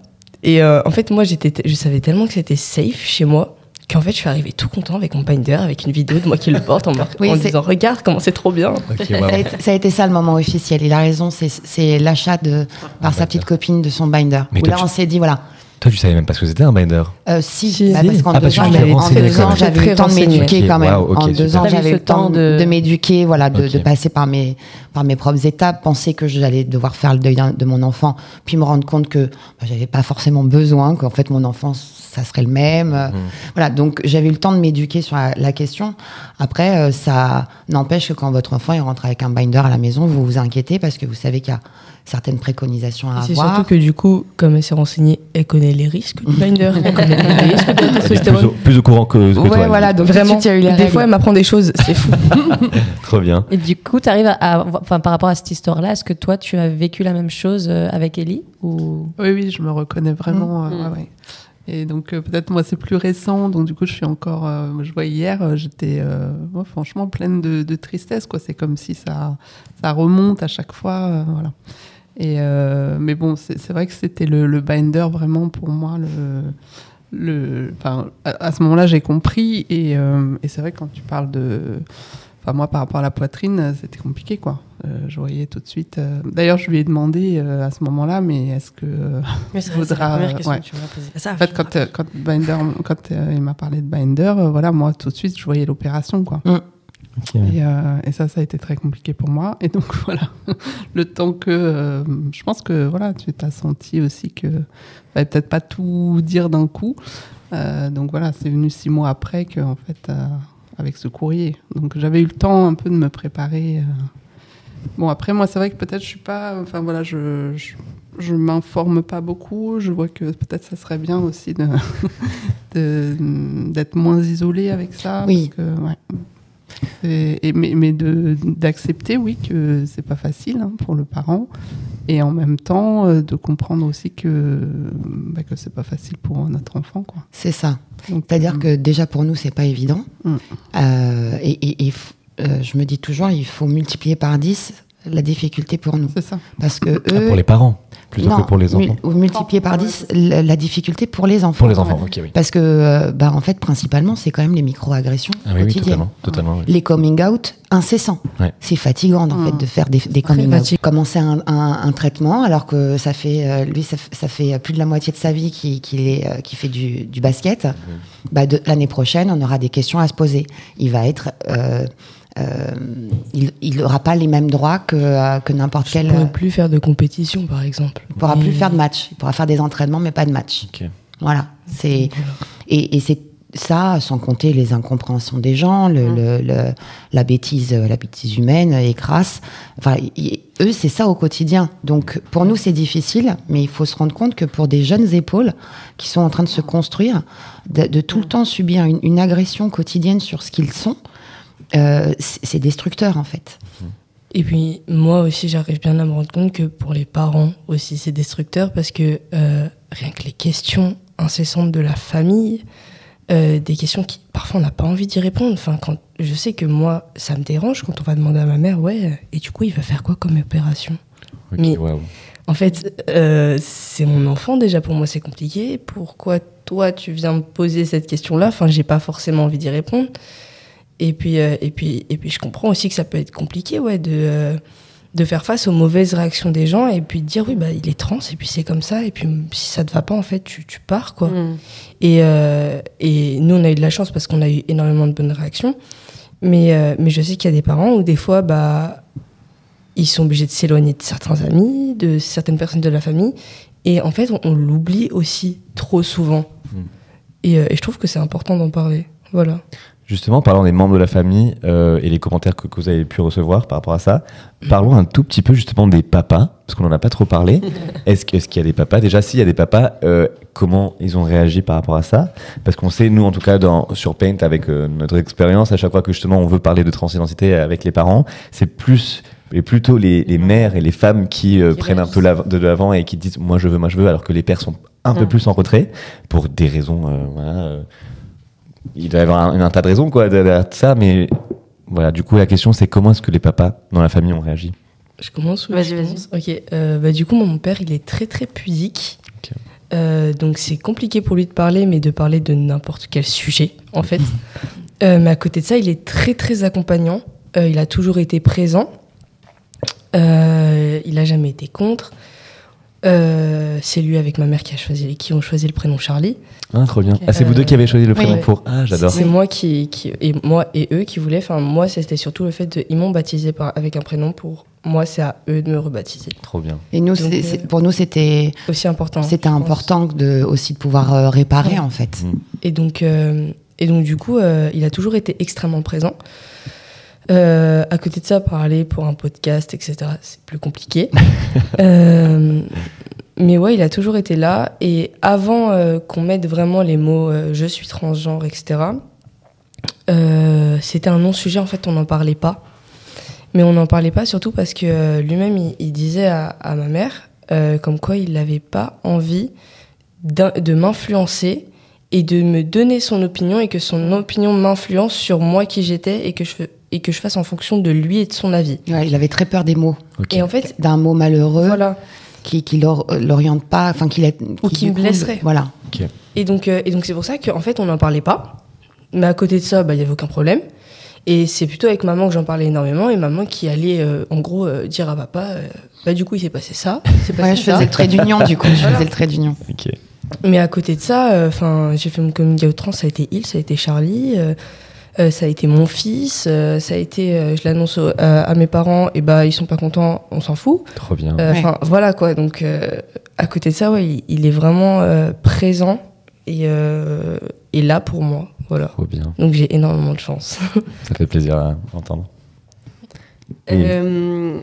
Et euh, en fait, moi, j'étais, je savais tellement que c'était safe chez moi qu'en fait, je suis arrivée tout content avec mon binder, avec une vidéo de moi qui le porte en, mar- Oui, en disant regarde comment c'est trop bien. Ça a, été, ça a été ça le moment officiel. Il a raison, c'est- l'achat de par sa petite copine de son binder. Mais Où là, tu- on s'est dit voilà. Toi, tu savais même pas ce que c'était un binder. Euh, si, Si. bah, parce qu'en Ah, deux parce ans, j'avais- en renseigné deux quand ans, même. j'avais eu le temps de m'éduquer quand même. en deux super. ans, j'avais eu le temps de, m'éduquer, voilà, de, passer par mes, par mes propres étapes, penser que j'allais devoir faire le deuil de mon enfant, puis me rendre compte que bah, j'avais pas forcément besoin, qu'en fait mon enfant, ça serait le même. Euh, Voilà, donc j'avais eu le temps de m'éduquer sur la, la question. Après, euh, ça n'empêche que quand votre enfant il rentre avec un binder à la maison, vous vous inquiétez parce que vous savez qu'il y a certaines préconisations à Et C'est avoir. surtout que du coup, comme elle s'est renseignée, elle connaît les risques du binder, elle connaît les risques de la plus, au, plus au courant que, que Ouais, toi. voilà, donc Vraiment, suite, il y a eu des règles. fois, elle m'apprend des choses, c'est fou. Trop bien. Et du coup, tu arrives à, enfin, par rapport à cette histoire-là, est-ce que toi, tu as vécu la même chose euh, avec Ellie ou? Oui, oui, je me reconnais vraiment. Mm. euh, ouais, ouais. Et donc, euh, peut-être moi, c'est plus récent. Donc, du coup, je suis encore. euh, je vois hier, euh, j'étais euh, franchement pleine de, de tristesse. quoi. C'est comme si ça, ça remonte à chaque fois. euh, voilà. Et, euh, mais bon, c'est vrai que c'était le, le binder vraiment pour moi. Le, le, enfin, à, à ce moment-là, j'ai compris. Et, euh, et c'est vrai que quand tu parles de. Enfin, moi, par rapport à la poitrine, c'était compliqué, quoi. Euh, je voyais tout de suite. euh, D'ailleurs, je lui ai demandé euh, à ce moment-là, mais est-ce que. euh, Mais c'est Vaudra, c'est la première question ouais. que tu m'as posée. Ça, en fait, quand, euh, quand, Binder, quand euh, il m'a parlé de Binder, euh, voilà, moi, tout de suite, je voyais l'opération, quoi. Et, euh, et ça, ça a été très compliqué pour moi. Et donc, voilà, le temps que. euh, je pense que, voilà, tu t'as senti aussi que. fallait peut-être pas tout dire d'un coup. Euh, donc, voilà, c'est venu six mois après que, en fait, euh, avec ce courrier. Donc j'avais eu le temps un peu de me préparer. euh. Bon après moi c'est vrai que peut-être je suis pas, enfin voilà je je, je m'informe pas beaucoup. Je vois que peut-être ça serait bien aussi de de- d'être moins isolé avec ça. Oui. parce que, ouais. Et, et- mais mais de d'accepter oui que c'est pas facile hein, pour le parent et en même temps euh, de comprendre aussi que bah, que c'est pas facile pour notre enfant quoi. C'est ça. Donc, C'est-à-dire euh, que déjà pour nous, c'est pas évident. Mm. Euh, et et- et f- euh, je me dis toujours, il faut multiplier par 10 la difficulté pour nous. c'est ça. Parce que Ah, pour les parents, plutôt non, que pour les enfants. ou multiplier par Ouais, 10 la, la difficulté pour les enfants. Pour les enfants, ok, oui. Parce que, euh, bah, en fait, principalement, c'est quand même les micro-agressions Ah oui, oui, quotidiennes. totalement. totalement oui. Les coming out incessants. Ouais. C'est fatigant, en Mm. fait, de faire des, des coming out. Commencer un, un- un traitement, alors que ça fait, euh, lui, ça, ça fait plus de la moitié de sa vie qu'il qu'il est, euh, qu'il fait du, du basket. Bah, de- L'année prochaine, on aura des questions à se poser. Il va être. euh, euh, il n'aura pas les mêmes droits que, euh, que n'importe quel. pourrais plus faire de compétition, par exemple. Il pourra Mais- plus faire de match. Il pourra faire des entraînements, mais pas de match. Voilà. C'est et, et c'est ça, sans compter les incompréhensions des gens, le, le- le- la bêtise, la bêtise humaine et crasse. Enfin, y- eux, c'est ça au quotidien. Donc, pour nous, c'est difficile, mais il faut se rendre compte que pour des jeunes épaules qui sont en train de se construire, de, de tout le temps subir une, une agression quotidienne sur ce qu'ils sont, euh, c'est destructeur en fait. Et puis moi aussi, j'arrive bien à me rendre compte que pour les parents aussi, c'est destructeur parce que euh, rien que les questions incessantes de la famille, euh, des questions qui parfois on n'a pas envie d'y répondre. Enfin, quand je sais que moi, ça me dérange quand on va demander à ma mère, ouais, et du coup, il va faire quoi comme opération? Mais-. En fait, euh, c'est mon enfant déjà pour moi, c'est compliqué. Pourquoi toi tu viens me poser cette question-là? Enfin, j'ai pas forcément envie d'y répondre. Et puis, euh, et puis, et puis, je comprends aussi que ça peut être compliqué, ouais, de euh, de faire face aux mauvaises réactions des gens et puis de dire oui bah il est trans et puis c'est comme ça et puis si ça te va pas en fait tu, tu pars quoi. Mm. Et, euh, et nous, on a eu de la chance parce qu'on a eu énormément de bonnes réactions. Mais, euh, mais je sais qu'il y a des parents où des fois, bah, ils sont obligés de s'éloigner de certains amis, de certaines personnes de la famille. Et en fait, on, on l'oublie aussi trop souvent. Mm. Et, euh, et je trouve que c'est important d'en parler. Voilà. Justement, parlant des membres de la famille euh, et les commentaires que, que vous avez pu recevoir par rapport à ça, parlons un tout petit peu justement des papas, parce qu'on n'en a pas trop parlé. Est-ce qu'il y a des papas? Déjà, s'il y a des papas, euh, comment ils ont réagi par rapport à ça? Parce qu'on sait, nous, en tout cas, dans, sur Paint, avec euh, notre expérience, à chaque fois que justement on veut parler de transidentité avec les parents, c'est plus et plutôt les, les mères et les femmes qui, euh, Qui prennent un peu de l'avant et qui disent moi je veux, moi je veux, alors que les pères sont un peu plus en retrait pour des raisons, euh, voilà. euh, il doit y avoir un, un tas de raisons quoi derrière ça, mais voilà. Du coup, la question c'est comment est-ce que les papas dans la famille ont réagi? Je commence ou Vas-y, je vas-y. commence? Ok. euh, bah, du coup, mon père, il est très très pudique. Euh, donc c'est compliqué pour lui de parler, mais de parler de n'importe quel sujet, en fait. Euh, mais à côté de ça, il est très très accompagnant. Euh, il a toujours été présent. Euh, il a jamais été contre. Euh, c'est lui avec ma mère qui a choisi, qui ont choisi le prénom Charlie. Ah, trop bien. Ok. Ah, c'est vous deux qui avez choisi le prénom Oui. pour. Ah, j'adore. C'est moi qui, qui- et moi et eux qui voulaient. Enfin moi c'était surtout le fait de ils m'ont baptisé par, avec un prénom pour moi c'est à eux de me rebaptiser. Trop bien. Et nous, Donc, euh, pour nous, c'était Aussi important. c'était important de, aussi de pouvoir euh, réparer Ouais. en fait. Et donc, euh, et donc du coup, euh, il a toujours été extrêmement présent. Euh, à côté de ça, parler pour un podcast, etc., c'est plus compliqué. Euh, mais ouais, il a toujours été là. Et avant euh, qu'on mette vraiment les mots je suis transgenre, etc., c'était un non-sujet. En fait, on n'en parlait pas. Mais on n'en parlait pas surtout parce que lui-même, il, disait à, à ma mère comme quoi il n'avait pas envie de m'influencer et de me donner son opinion et que son opinion m'influence sur moi qui j'étais et que je et que je fasse en fonction de lui et de son avis. Ouais, il avait très peur des mots. Et en fait, d'un mot malheureux voilà. qui qui l'or- l'oriente pas, enfin qui, l'aide- Ou qui me blesserait. Voilà. Et donc, euh, et donc c'est pour ça qu'en fait, on n'en parlait pas. Mais à côté de ça, bah, il n'y avait aucun problème. Et c'est plutôt avec maman que j'en parlais énormément. Et maman qui allait, euh, en gros, euh, dire à papa, euh, bah, du coup, il s'est passé ça. passé Ouais, je ça. faisais le trait d'union du coup. Je faisais le trait d'union. Mais à côté de ça, euh, enfin, j'ai fait mon coming out trans, ça a été il, ça a été Charlie, euh, euh, ça a été mon fils, euh, ça a été, euh, je l'annonce à, mes parents, et bah ils sont pas contents, on s'en fout. Trop bien. Euh, Ouais. Enfin voilà quoi. Donc euh, à côté de ça, ouais, il, il est vraiment euh, présent et, euh, et là pour moi. Voilà. Trop bien. Donc j'ai énormément de chance. Ça fait plaisir à entendre. Euh,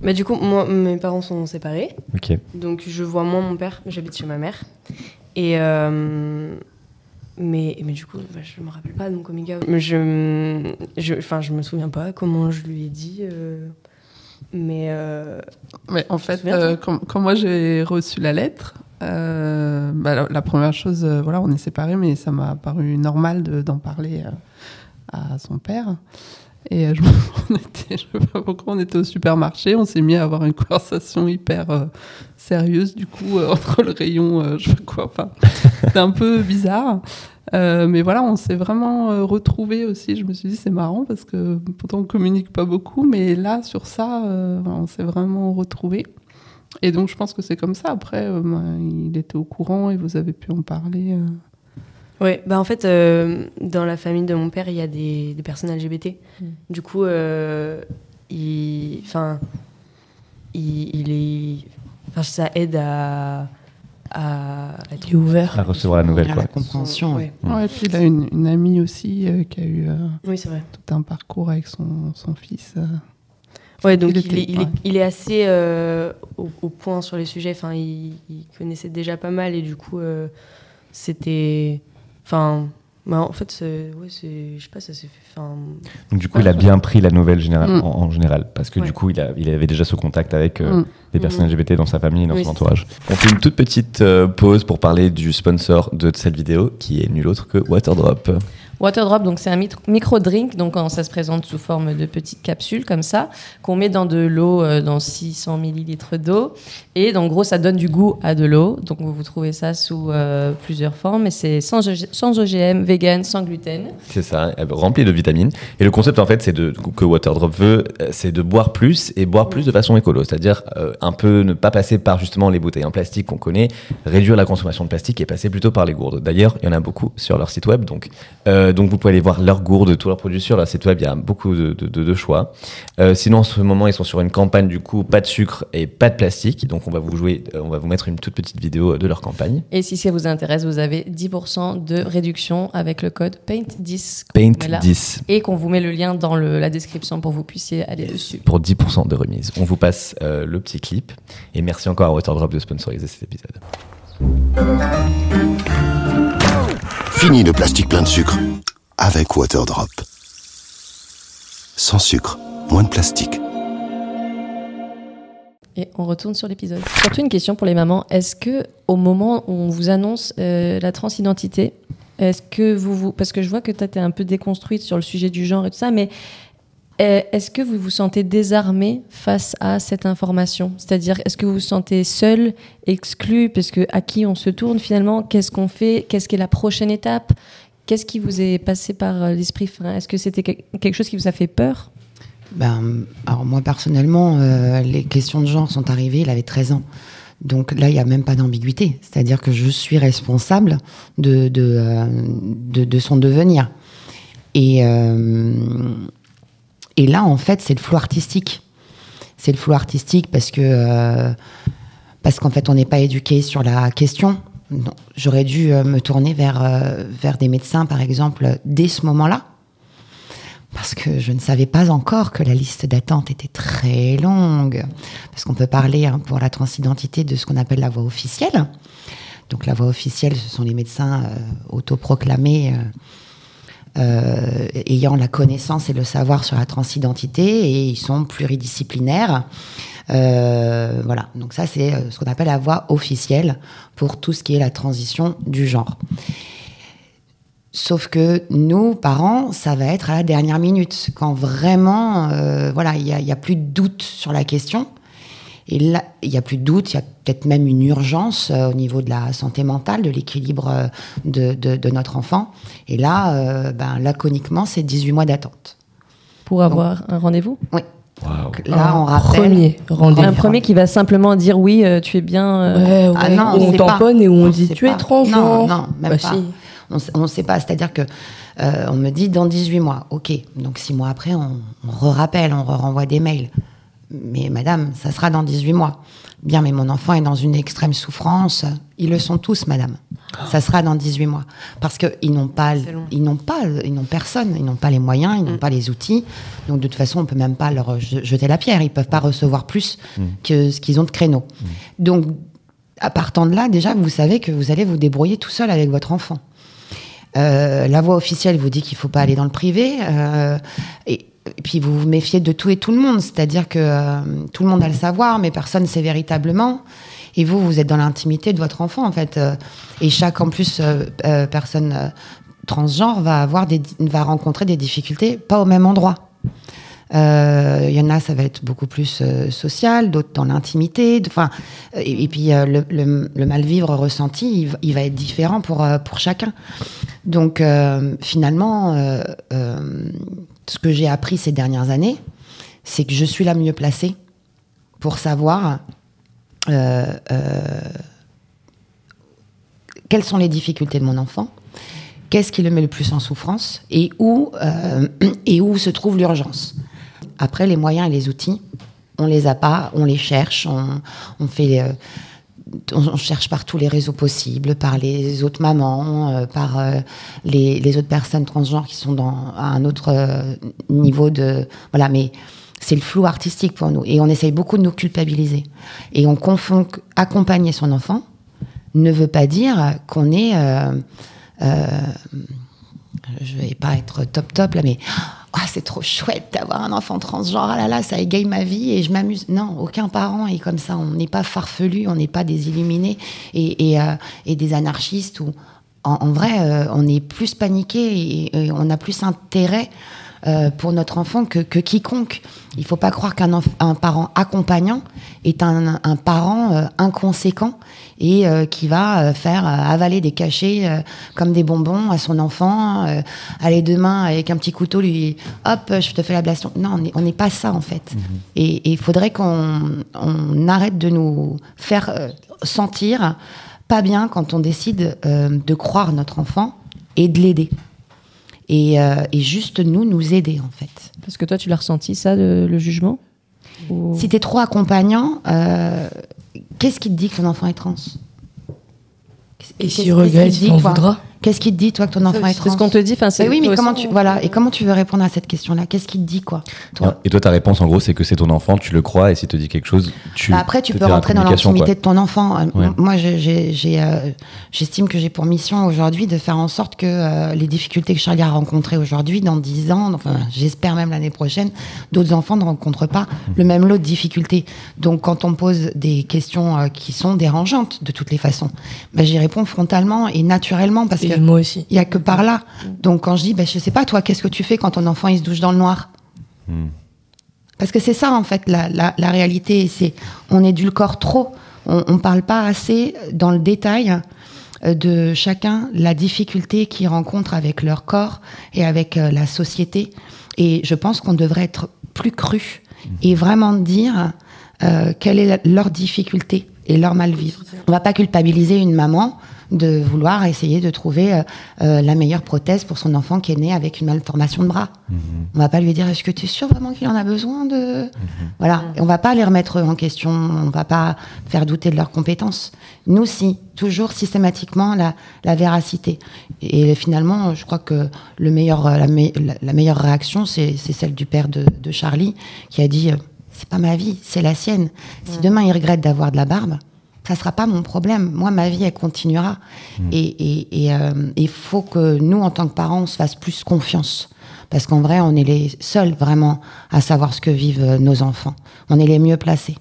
bah, du coup, moi, mes parents sont séparés. Ok. Donc je vois moins mon père, j'habite chez ma mère. Et euh, mais, mais du coup, bah, je me rappelle pas de mon coming out. Je, je, enfin, je me souviens pas comment je lui ai dit. euh, mais euh, Mais en fait, souviens, euh, quand, quand moi j'ai reçu la lettre, euh, bah, la, la première chose, euh, voilà, on est séparés, mais ça m'a paru normal de- d'en parler euh, à son père. Et euh, je, on était, je sais pas pourquoi, on était au supermarché, on s'est mis à avoir une conversation hyper euh, sérieuse, du coup, euh, entre le rayon, euh, je sais pas quoi, enfin, c'était un peu bizarre. Mais voilà, on s'est vraiment retrouvés aussi. Je me suis dit, c'est marrant parce que pourtant on communique pas beaucoup, mais là, sur ça, on s'est vraiment retrouvés. Et donc, je pense que c'est comme ça. Après, ben, il était au courant et vous avez pu en parler. Ouais, bah en fait, euh, dans la famille de mon père, il y a des, des personnes LGBT. Du coup, euh, il, enfin, il, il est, enfin, ça aide à, à être Il est ouvert. À recevoir la nouvelle, À quoi. la compréhension. Ouais. Mm. Ouais, et puis il a une, une amie aussi euh, qui a eu euh, Oui, c'est vrai. tout un parcours avec son, son fils. euh. Ouais, donc Il il, était- est, il, est, ouais. il est assez euh, au, au point sur les sujets. Enfin, il, il connaissait déjà pas mal et du coup, euh, c'était. Enfin, bah, en fait, c'est- ouais, c'est- je sais pas, ça s'est fait. Enfin, Donc, du coup, il a bien pris la nouvelle général, Mm. en, en général, parce que Ouais. du coup, il, a, il avait déjà ce contact avec euh, Mm. des personnes Mhm. LGBT dans sa famille et dans Oui, son entourage. On fait une toute petite euh, pause pour parler du sponsor de cette vidéo, qui est nul autre que Waterdrop. Waterdrop, donc c'est un mitro- micro-drink, donc ça se présente sous forme de petites capsules comme ça, qu'on met dans de l'eau, euh, dans 600 millilitres d'eau. Et donc, gros, ça donne du goût à de l'eau. Donc, vous trouvez ça sous euh, plusieurs formes. Et c'est sans, OG sans OGM, vegan, sans gluten. C'est ça, euh, rempli de vitamines. Et le concept, en fait, c'est que Waterdrop veut, c'est de boire plus et boire plus de façon écolo. C'est-à-dire un peu ne pas passer par justement les bouteilles en plastique qu'on connaît, réduire la consommation de plastique et passer plutôt par les gourdes. D'ailleurs, il y en a beaucoup sur leur site web. Donc, donc vous pouvez aller voir leurs gourdes, tous leurs produits sur leur site web. Il y a beaucoup de, de- de- de choix. Euh, sinon, en ce moment, ils sont sur une campagne du coup, pas de sucre et pas de plastique. Donc, on va vous jouer, euh, on va vous mettre une toute petite vidéo de leur campagne. Et si ça vous intéresse, vous avez 10% de réduction avec le code PAINT10. qu'on Paint met là. 10 Et qu'on vous met le lien dans le- la description pour que vous puissiez aller dessus. pour 10% de remise. On vous passe euh, le petit clip et merci encore à Waterdrop de sponsoriser cet épisode. Fini le plastique plein de sucre avec Waterdrop. Sans sucre, moins de plastique. Et on retourne sur l'épisode. Surtout une question pour les mamans. Est-ce que au moment où on vous annonce euh, la transidentité, est-ce que vous, vous parce que je vois que tu été un peu déconstruite sur le sujet du genre et tout ça, mais est-ce que vous vous sentez désarmé face à cette information? C'est-à-dire, est-ce que vous vous sentez seul, exclu, parce que à qui on se tourne finalement? Qu'est-ce qu'on fait? Qu'est-ce qui est la prochaine étape? Qu'est-ce qui vous est passé par euh, l'esprit Est-ce que c'était que- quelque chose qui vous a fait peur? Ben, alors moi personnellement, euh, les questions de genre sont arrivées, il avait 13 ans. Donc là, il n'y a même pas d'ambiguïté. C'est-à-dire que je suis responsable de, de, euh, de, son devenir. Et, euh, et là, en fait, c'est le flou artistique. C'est le flou artistique parce que euh, parce qu'en fait, on n'est pas éduqué sur la question. J'aurais dû euh, me tourner vers, euh, vers des médecins, par exemple, dès ce moment-là parce que je ne savais pas encore que la liste d'attente était très longue. Parce qu'on peut parler hein, pour la transidentité de ce qu'on appelle la voie officielle. Donc la voie officielle, ce sont les médecins euh, autoproclamés euh, ayant la connaissance et le savoir sur la transidentité et ils sont pluridisciplinaires. Euh, voilà, donc ça c'est euh, ce qu'on appelle la voie officielle pour tout ce qui est la transition du genre. Sauf que nous, parents, ça va être à la dernière minute, quand vraiment, voilà, il n'y a plus de doute sur la question. Et là, il n'y a plus de doute, il y a peut-être même une urgence euh, au niveau de la santé mentale, de l'équilibre euh, de, de- de notre enfant. Et là, euh, ben, laconiquement, c'est 18 mois d'attente. pour avoir un rendez-vous? Oui. Là, Un on rappelle. Premier rendez-vous. Un premier qui va simplement dire oui, euh, tu es bien. euh, Ouais, ouais. Ah non, on on sait pas. tamponne et où on, On dit tu es transgenre. Non, non, même Bah pas. si. On ne sait pas, c'est-à-dire que euh, on me dit dans 18 mois, ok, donc 6 mois après, on, on re-rappelle, on re-renvoie des mails. Mais madame, ça sera dans 18 mois. Bien, mais mon enfant est dans une extrême souffrance. Ils le sont tous, madame. Ça sera dans 18 mois. Parce qu'ils n'ont pas, ils n'ont pas, ils n'ont personne, ils n'ont pas les moyens, ils n'ont pas les outils. Donc, de toute façon, on peut même pas leur je- jeter la pierre. Ils peuvent pas recevoir plus que ce qu'ils ont de créneaux. Donc, à partant de là, déjà, vous savez que vous allez vous débrouiller tout seul avec votre enfant. Euh, la voie officielle vous dit qu'il faut pas aller dans le privé. euh, et, et puis vous vous méfiez de tout et tout le monde. C'est-à-dire que euh, tout le monde a le savoir, mais personne ne sait véritablement. Et vous, vous êtes dans l'intimité de votre enfant, en fait. euh, et chaque, en plus, euh, personne transgenre va, avoir des, va rencontrer des difficultés pas au même endroit. Il y en a, ça va être beaucoup plus social, d'autres dans l'intimité. et, puis le, mal-vivre ressenti, il, il va être différent pour, pour chacun. Donc finalement, ce que j'ai appris ces dernières années, c'est que je suis la mieux placée pour savoir euh, euh, quelles sont les difficultés de mon enfant, qu'est-ce qui le met le plus en souffrance et où, euh, et où se trouve l'urgence. Après, les moyens et les outils, on les a pas, on les cherche, on, on fait, on, cherche par tous les réseaux possibles, par les autres mamans, euh, par euh, les, les autres personnes transgenres qui sont dans à un autre euh, niveau de voilà, mais c'est le flou artistique pour nous. Et on essaye beaucoup de nous culpabiliser. Et on confond que accompagner son enfant ne veut pas dire qu'on est je vais pas être top top là, mais ah, c'est trop chouette d'avoir un enfant transgenre. Ah là là, ça égaye ma vie et je m'amuse. Non, aucun parent est comme ça. On n'est pas farfelu, on n'est pas des illuminés et, euh, des anarchistes. Ou en, vrai, euh, on est plus paniqué et on a plus intérêt. Euh, pour notre enfant que, que quiconque. Il faut pas croire qu'un un parent accompagnant est un, un parent euh, inconséquent et euh, qui va faire avaler des cachets comme des bonbons à son enfant. aller demain avec un petit couteau lui, hop, je te fais l'ablation. Non, on n'est pas ça en fait. Et et il faudrait qu'on on arrête de nous faire sentir pas bien quand on décide de croire notre enfant et de l'aider. Et, euh, et juste nous, nous aider en fait. Parce que toi, tu l'as ressenti, ça, le, le jugement Ou- Si t'es trop accompagnant, euh, qu'est-ce qui te dit que ton enfant est trans? Et s'il qu'est-ce regrette, il toi voudra? Qu'est-ce qui te dit, toi, que ton enfant est trans C'est ce qu'on te dit. Enfin, oui, mais comment tu voilà et comment tu veux répondre à cette question-là? Qu'est-ce qui te dit quoi toi? Et toi, ta réponse, en gros, c'est que c'est ton enfant, tu le crois, et s'il te dit quelque chose, tu. Bah après, tu peux en rentrer dans l'intimité de ton enfant. Euh, Ouais. Moi, euh, j'estime que j'ai pour mission aujourd'hui de faire en sorte que euh, les difficultés que Charlie a rencontrées aujourd'hui, dans 10 ans, enfin, j'espère même l'année prochaine, d'autres enfants ne rencontrent pas le même lot de difficultés. Donc, quand on me pose des questions euh, qui sont dérangeantes, de toutes les façons, bah, j'y réponds frontalement et naturellement parce Et que moi aussi. il y a que par là. Donc, quand je dis, bah, je sais pas, toi, qu'est-ce que tu fais quand ton enfant il se douche dans le noir? Parce que c'est ça, en fait, la, la, la réalité. C'est on édulcore trop. On ne parle pas assez dans le détail euh, de chacun la difficulté qu'ils rencontrent avec leur corps et avec euh, la société. Et je pense qu'on devrait être plus cru et vraiment dire euh, quelle est la- leur difficulté et leur mal-vivre. On va pas culpabiliser une maman de vouloir essayer de trouver euh, euh, la meilleure prothèse pour son enfant qui est né avec une malformation de bras. On va pas lui dire est-ce que tu es sûr vraiment qu'il en a besoin de voilà. Et on va pas les remettre en question on va pas faire douter de leurs compétences. Nous si toujours systématiquement la, la véracité. Et finalement je crois que le meilleur euh, la, me- la- la meilleure réaction c'est c'est celle du père de, de Charlie qui a dit euh, c'est pas ma vie c'est la sienne. Si demain il regrette d'avoir de la barbe ça sera pas mon problème. Moi, ma vie, elle continuera. Et et- et, euh, il faut que nous, en tant que parents, on se fasse plus confiance. Parce qu'en vrai, on est les seuls vraiment à savoir ce que vivent euh, nos enfants. On est les mieux placés.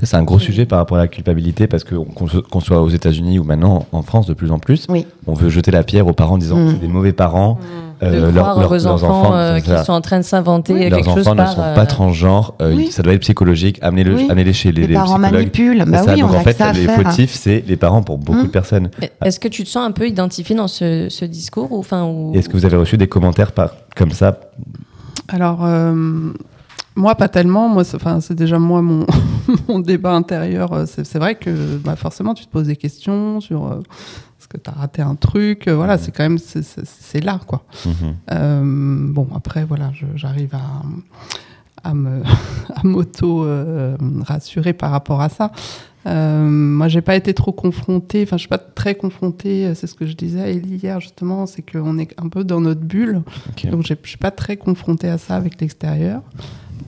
Ça, c'est un gros sujet par rapport à la culpabilité, parce que qu'on soit aux États-Unis ou maintenant en France de plus en plus, Oui. on veut jeter la pierre aux parents en disant Mm. c'est des mauvais parents. de euh, leurs- leurs enfants, euh, qui sont en train de s'inventer Leurs quelque chose enfants ne sont euh, pas transgenres, euh, Oui. ça doit être psychologique, amenez-le, Oui. amenez-les chez les, Les parents psychologues. manipulent. Bah ça. oui, Donc on en a fait, que ça à les fautifs, c'est les parents pour beaucoup Mm. de personnes. Est-ce que tu te sens un peu identifié dans ce, ce discours ou, enfin, ou... Est-ce que vous avez reçu des commentaires par, comme ça? Alors, euh, moi, pas tellement. Moi, c'est- enfin, c'est déjà moi mon, mon débat intérieur. Euh, C'est vrai que bah, forcément, tu te poses des questions sur euh, est-ce que tu as raté un truc? Euh, Voilà, c'est quand même c'est- là, quoi. Mhm. Euh, bon, après, voilà, j'arrive à, à me à m'auto rassurer par rapport à ça. Moi, j'ai pas été trop confrontée, enfin, je suis pas très confrontée, c'est ce que je disais à Ellie hier, justement, c'est qu'on est un peu dans notre bulle, Ok. donc je suis pas très confrontée à ça avec l'extérieur.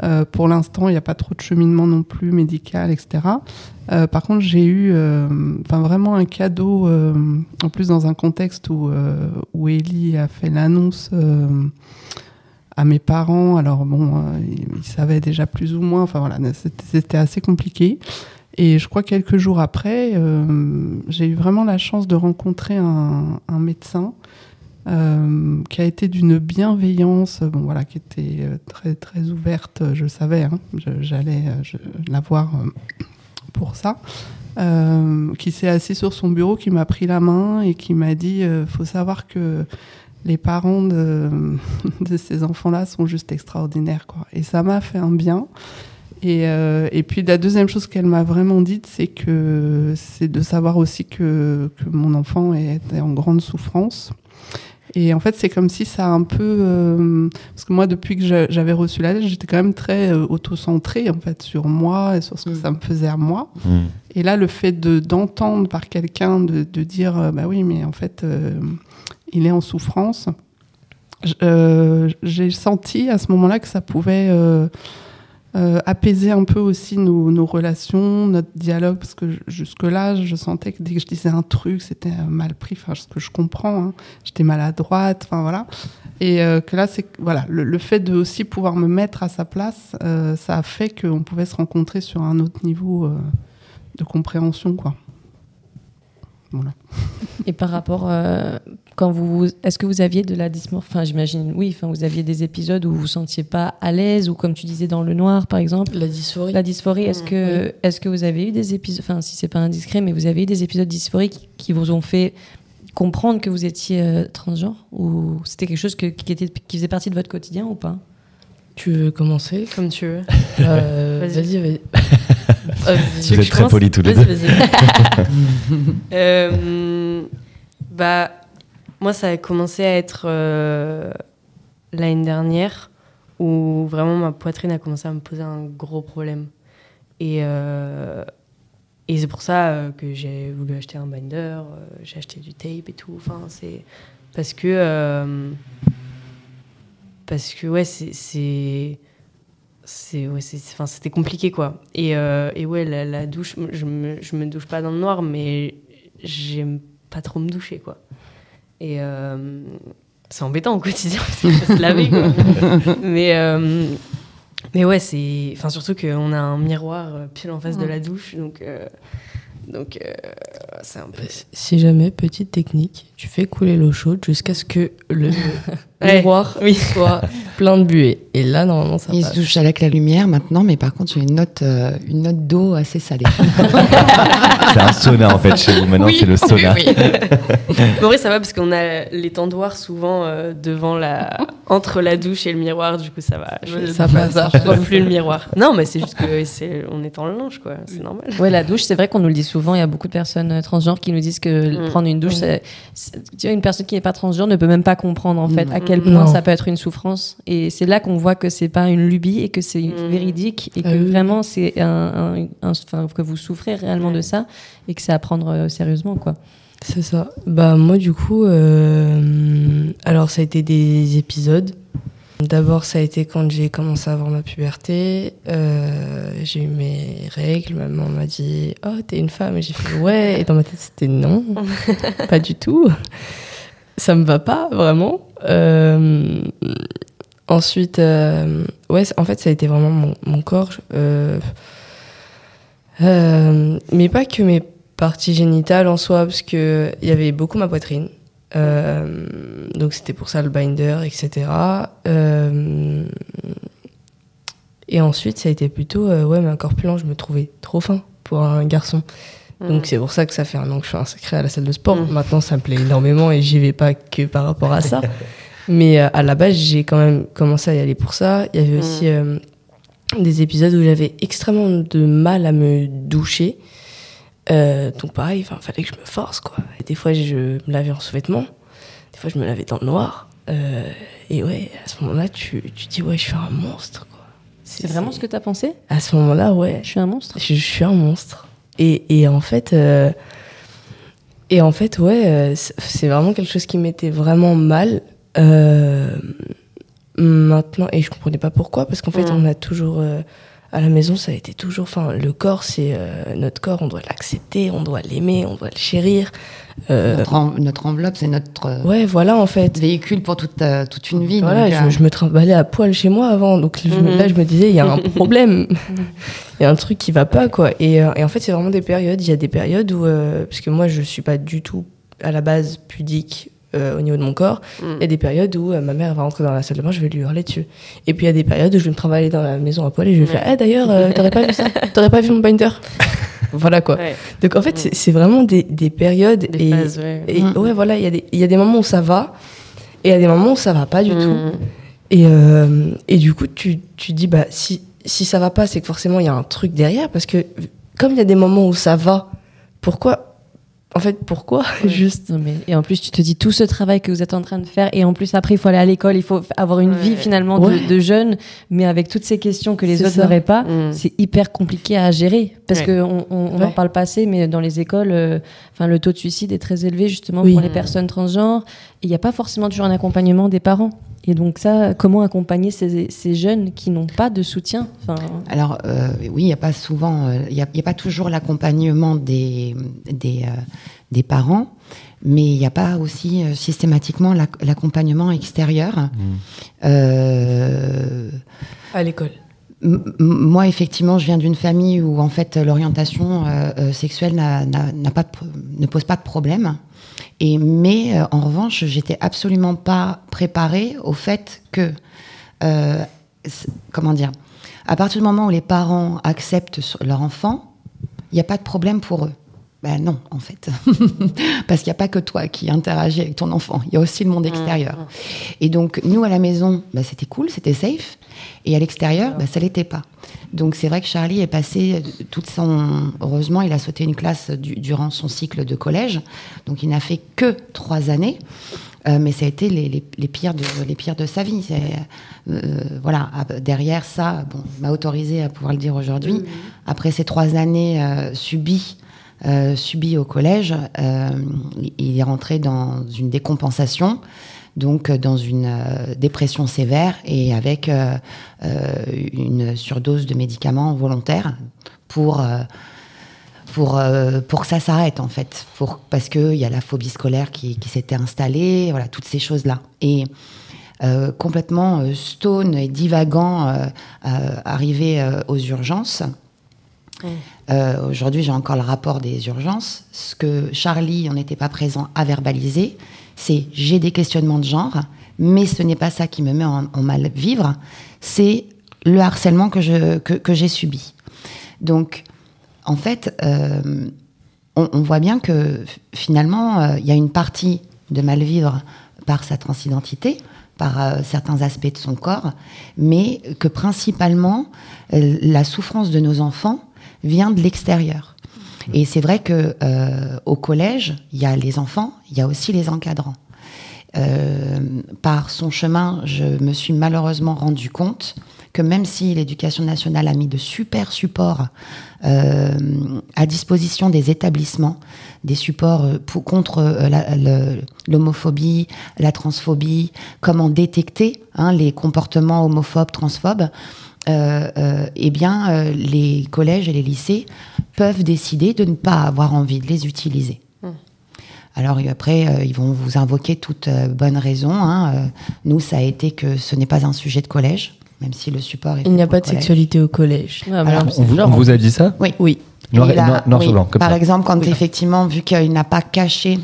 Euh, pour l'instant, il n'y a pas trop de cheminement non plus médical, etc. Euh, par contre, j'ai eu euh, vraiment un cadeau, en plus dans un contexte où, où Ellie a fait l'annonce à mes parents. Alors bon, ils, savaient déjà plus ou moins, enfin voilà, c'était assez compliqué. Et je crois quelques jours après, j'ai eu vraiment la chance de rencontrer un médecin euh, qui a été d'une bienveillance, bon voilà, qui était euh, très très ouverte. Je savais, hein, j'allais euh, la voir euh, pour ça. Euh, qui s'est assis sur son bureau, qui m'a pris la main et qui m'a dit euh, faut savoir que les parents de, ces enfants-là sont juste extraordinaires. Quoi. Et ça m'a fait un bien. Et, euh, et puis la deuxième chose qu'elle m'a vraiment dite, c'est que c'est de savoir aussi que, que mon enfant était en grande souffrance. Et en fait, c'est comme si ça a un peu... euh, parce que moi, depuis que j'avais reçu la lettre, j'étais quand même très euh, auto-centrée, en fait, sur moi et sur ce que ça me faisait à moi. Mm. Et là, le fait de d'entendre par quelqu'un de, de dire, euh, bah oui, mais en fait, euh, il est en souffrance, euh, j'ai senti à ce moment-là que ça pouvait euh, apaiser un peu aussi nos, relations, notre dialogue, parce que jusque-là, je sentais que dès que je disais un truc, c'était euh, mal pris, enfin, ce que je comprends, hein. j'étais maladroite, enfin voilà. Et euh, que là, c'est voilà, le, fait de aussi pouvoir me mettre à sa place, ça a fait qu'on pouvait se rencontrer sur un autre niveau de compréhension, quoi. Voilà. Et par rapport, quand vous, est-ce que vous aviez de la dysmorphie Enfin, j'imagine, oui. Enfin, vous aviez des épisodes où vous vous sentiez pas à l'aise, ou comme tu disais dans le noir, par exemple? La dysphorie. La dysphorie. Est-ce Mm, que, oui. est-ce que vous avez eu des épisodes Enfin, si c'est pas indiscret, mais vous avez eu des épisodes dysphoriques qui vous ont fait comprendre que vous étiez euh, transgenre, ou c'était quelque chose que- qui était, qui faisait partie de votre quotidien ou pas? Tu veux commencer? Comme tu veux. Euh, Vas-y. Vas-y, vas-y. Euh, veux Vous êtes très polis tous les Vas-y, deux. vas-y. Euh, bah, moi, ça a commencé à être euh, l'année dernière où vraiment ma poitrine a commencé à me poser un gros problème. Et, euh, c'est pour ça euh, que j'ai voulu acheter un binder, j'ai acheté du tape et tout. Enfin, c'est parce que. euh, parce que, ouais, c'est. c'est ouais, c'était compliqué quoi et, euh, et ouais la, la douche je me, je me douche pas dans le noir mais j'aime pas trop me doucher quoi et euh, c'est embêtant au quotidien parce qu'il faut se laver quoi. mais euh, mais ouais c'est enfin surtout qu'on a un miroir euh, pile en face de la douche donc euh, donc euh, c'est un peu Si jamais, petite technique, tu fais couler l'eau chaude jusqu'à ce que le miroir oui. soit plein de buée. Et là, normalement, ça Il passe. se douche avec la lumière maintenant, mais par contre, j'ai une note, euh, une note d'eau assez salée. C'est un sauna en fait chez vous. Maintenant, Oui, c'est le sauna. oui, oui. Vrai, ça va parce qu'on a les tendoirs souvent euh, devant la, entre la douche et le miroir. Du coup, ça va. Je, Ça passe. je vois plus le miroir. Non, mais c'est juste que c'est, on est en linge, quoi. C'est normal. Ouais, la douche, c'est vrai qu'on nous le dit souvent. Il y a beaucoup de personnes euh, transgenres qui nous disent que Mm. prendre une douche, Mm. c'est- c'est- tu vois, une personne qui n'est pas transgenre ne peut même pas comprendre en fait Mm. à quel Mm. point Non. ça peut être une souffrance. Et c'est là qu'on voit que c'est pas une lubie et que c'est Mm. véridique et que Ah oui. vraiment c'est un, un- que vous souffrez réellement de ça et que c'est à prendre euh, sérieusement quoi. C'est ça. Bah moi du coup, euh, alors ça a été des épisodes. D'abord ça a été quand j'ai commencé à avoir ma puberté. Euh, j'ai eu mes règles. Maman m'a dit oh t'es une femme et j'ai fait ouais et dans ma tête c'était non, pas du tout. Ça me va pas vraiment. Euh, ensuite euh, ouais en fait ça a été vraiment mon, corps. Euh, mais pas que mes parties génitales en soi, parce que il y avait beaucoup ma poitrine. Donc c'était pour ça le binder, etc. Et ensuite, ça a été plutôt, ouais, mais un corpulent, je me trouvais trop fin pour un garçon. Donc c'est pour ça que ça fait un an que je suis inscrite à la salle de sport. Mm. Maintenant, ça me plaît énormément et j'y vais pas que par rapport à ça. Mais euh, à la base, j'ai quand même commencé à y aller pour ça. Il y avait Mm. aussi euh, des épisodes où j'avais extrêmement de mal à me doucher. Euh, donc pareil, il fallait que je me force quoi. Et des fois, je me lavais en sous-vêtements. Des fois, je me lavais dans le noir. Et ouais, à ce moment-là, tu, tu dis ouais, je suis un monstre. C'est vraiment ce que tu as pensé? À ce moment-là, ouais. Je suis un monstre Je, je suis un monstre. Et, et en fait, euh, et en fait, ouais, euh, c'est c'est vraiment quelque chose qui m'était vraiment mal. Euh, maintenant, et je comprenais pas pourquoi, parce qu'en fait, Mm. on a toujours euh, à la maison, ça a été toujours. Enfin, le corps, c'est euh, notre corps, on doit l'accepter, on doit l'aimer, on doit le chérir. Euh, Notre, en- notre enveloppe, c'est notre euh, ouais, voilà, en fait. véhicule pour toute, euh, toute une vie. Voilà, donc, je, euh, je me trimballais à poil chez moi avant, donc Mhm. là je me disais il y a un problème, il y a un truc qui va pas quoi. Et, euh, et en fait c'est vraiment des périodes. Il y a des périodes où, euh, parce que moi je suis pas du tout à la base pudique euh, au niveau de mon corps. Mm. Il y a des périodes où euh, ma mère va rentrer dans la salle de bain, je vais lui hurler dessus. Et puis il y a des périodes où je vais me travailler dans la maison à poil et je vais faire Eh d'ailleurs euh, t'aurais pas vu ça, t'aurais pas vu mon binder? voilà quoi. Ouais. Donc en fait c'est- c'est vraiment des, des périodes Des et, phases, ouais. et Mm. ouais voilà il y a des il y a des moments où ça va et il y a des moments où ça va pas du tout. Mm. Et, euh, et du coup, tu, tu dis, bah, si, si ça va pas, c'est que forcément, il y a un truc derrière. Parce que, comme il y a des moments où ça va, pourquoi En fait, pourquoi Juste. Non, mais, et en plus, tu te dis tout ce travail que vous êtes en train de faire, et en plus, après, il faut aller à l'école, il faut avoir une Ouais. vie finalement de- Ouais. de, jeune, mais avec toutes ces questions que les autres n'auraient pas, Mm. c'est hyper compliqué à gérer. Parce qu'on on, on en parle pas assez, mais dans les écoles, euh, enfin, le taux de suicide est très élevé justement Oui. pour les personnes transgenres, et il n'y a pas forcément toujours un accompagnement des parents. Et donc ça, comment accompagner ces, ces jeunes qui n'ont pas de soutien enfin, Alors euh, oui, il n'y a pas souvent, euh, il n'y a, pas toujours l'accompagnement des des, euh, des parents, mais il n'y a pas aussi euh, systématiquement l'ac- l'accompagnement extérieur. Euh, À l'école. Moi, effectivement, je viens d'une famille où, en fait, l'orientation euh, sexuelle n'a pas de ne pose pas de problème. Et, mais, euh, en revanche, j'étais absolument pas préparée au fait que, euh, comment dire, à partir du moment où les parents acceptent leur enfant, il n'y a pas de problème pour eux. Ben non, en fait. Parce qu'il n'y a pas que toi qui interagis avec ton enfant. Il y a aussi le monde extérieur. Et donc, nous, à la maison, ben, c'était cool, c'était safe. Et à l'extérieur, ben, ça l'était pas. Donc, c'est vrai que Charlie est passé toute son. Heureusement, il a sauté une classe du- durant son cycle de collège. Donc, il n'a fait que trois années. Euh, mais ça a été les, les- les pires, de, les pires de sa vie. Euh, voilà, Ah, derrière ça, bon, m'a autorisé à pouvoir le dire aujourd'hui. Après ces trois années euh, subies, subies au collège, il est rentré dans une décompensation, donc euh, dans une euh, dépression sévère et avec euh, une surdose de médicaments volontaires pour pour, euh, pour que ça s'arrête en fait, pour, parce qu'il y a la phobie scolaire qui, qui s'était installée, voilà, toutes ces choses-là. Et euh, complètement euh, stone et divagant, arrivé aux urgences. Aujourd'hui, j'ai encore le rapport des urgences. Ce que Charlie, on n'était pas présent, à verbaliser, c'est j'ai des questionnements de genre, mais ce n'est pas ça qui me met en, mal vivre, c'est le harcèlement que que, que j'ai subi. Donc, en fait, euh, on, voit bien que finalement, euh, il y a une partie de mal vivre par sa transidentité, par euh, certains aspects de son corps, mais que principalement, la souffrance de nos enfants vient de l'extérieur. Et c'est vrai que euh, au collège, il y a les enfants, il y a aussi les encadrants. Euh, par son chemin, je me suis malheureusement rendu compte que même si l'éducation nationale a mis de super supports euh, à disposition des établissements, des supports euh, pour- contre euh, la- l'homophobie, la transphobie, comment détecter hein, les comportements homophobes, transphobes, eh bien, euh, les collèges et les lycées peuvent décider de ne pas avoir envie de les utiliser. Alors et après, euh, ils vont vous invoquer toute euh, bonne raison. hein. Euh, nous, ça a été que ce n'est pas un sujet de collège, même si le support est Il n'y a pas de collège. sexualité au collège. Ah, Alors, On vous, on vous a dit ça? Oui. Oui. Noir, Et et- là, noir- noir sur oui, blanc, comme Par ça. exemple, quand effectivement, vu qu'il n'a pas caché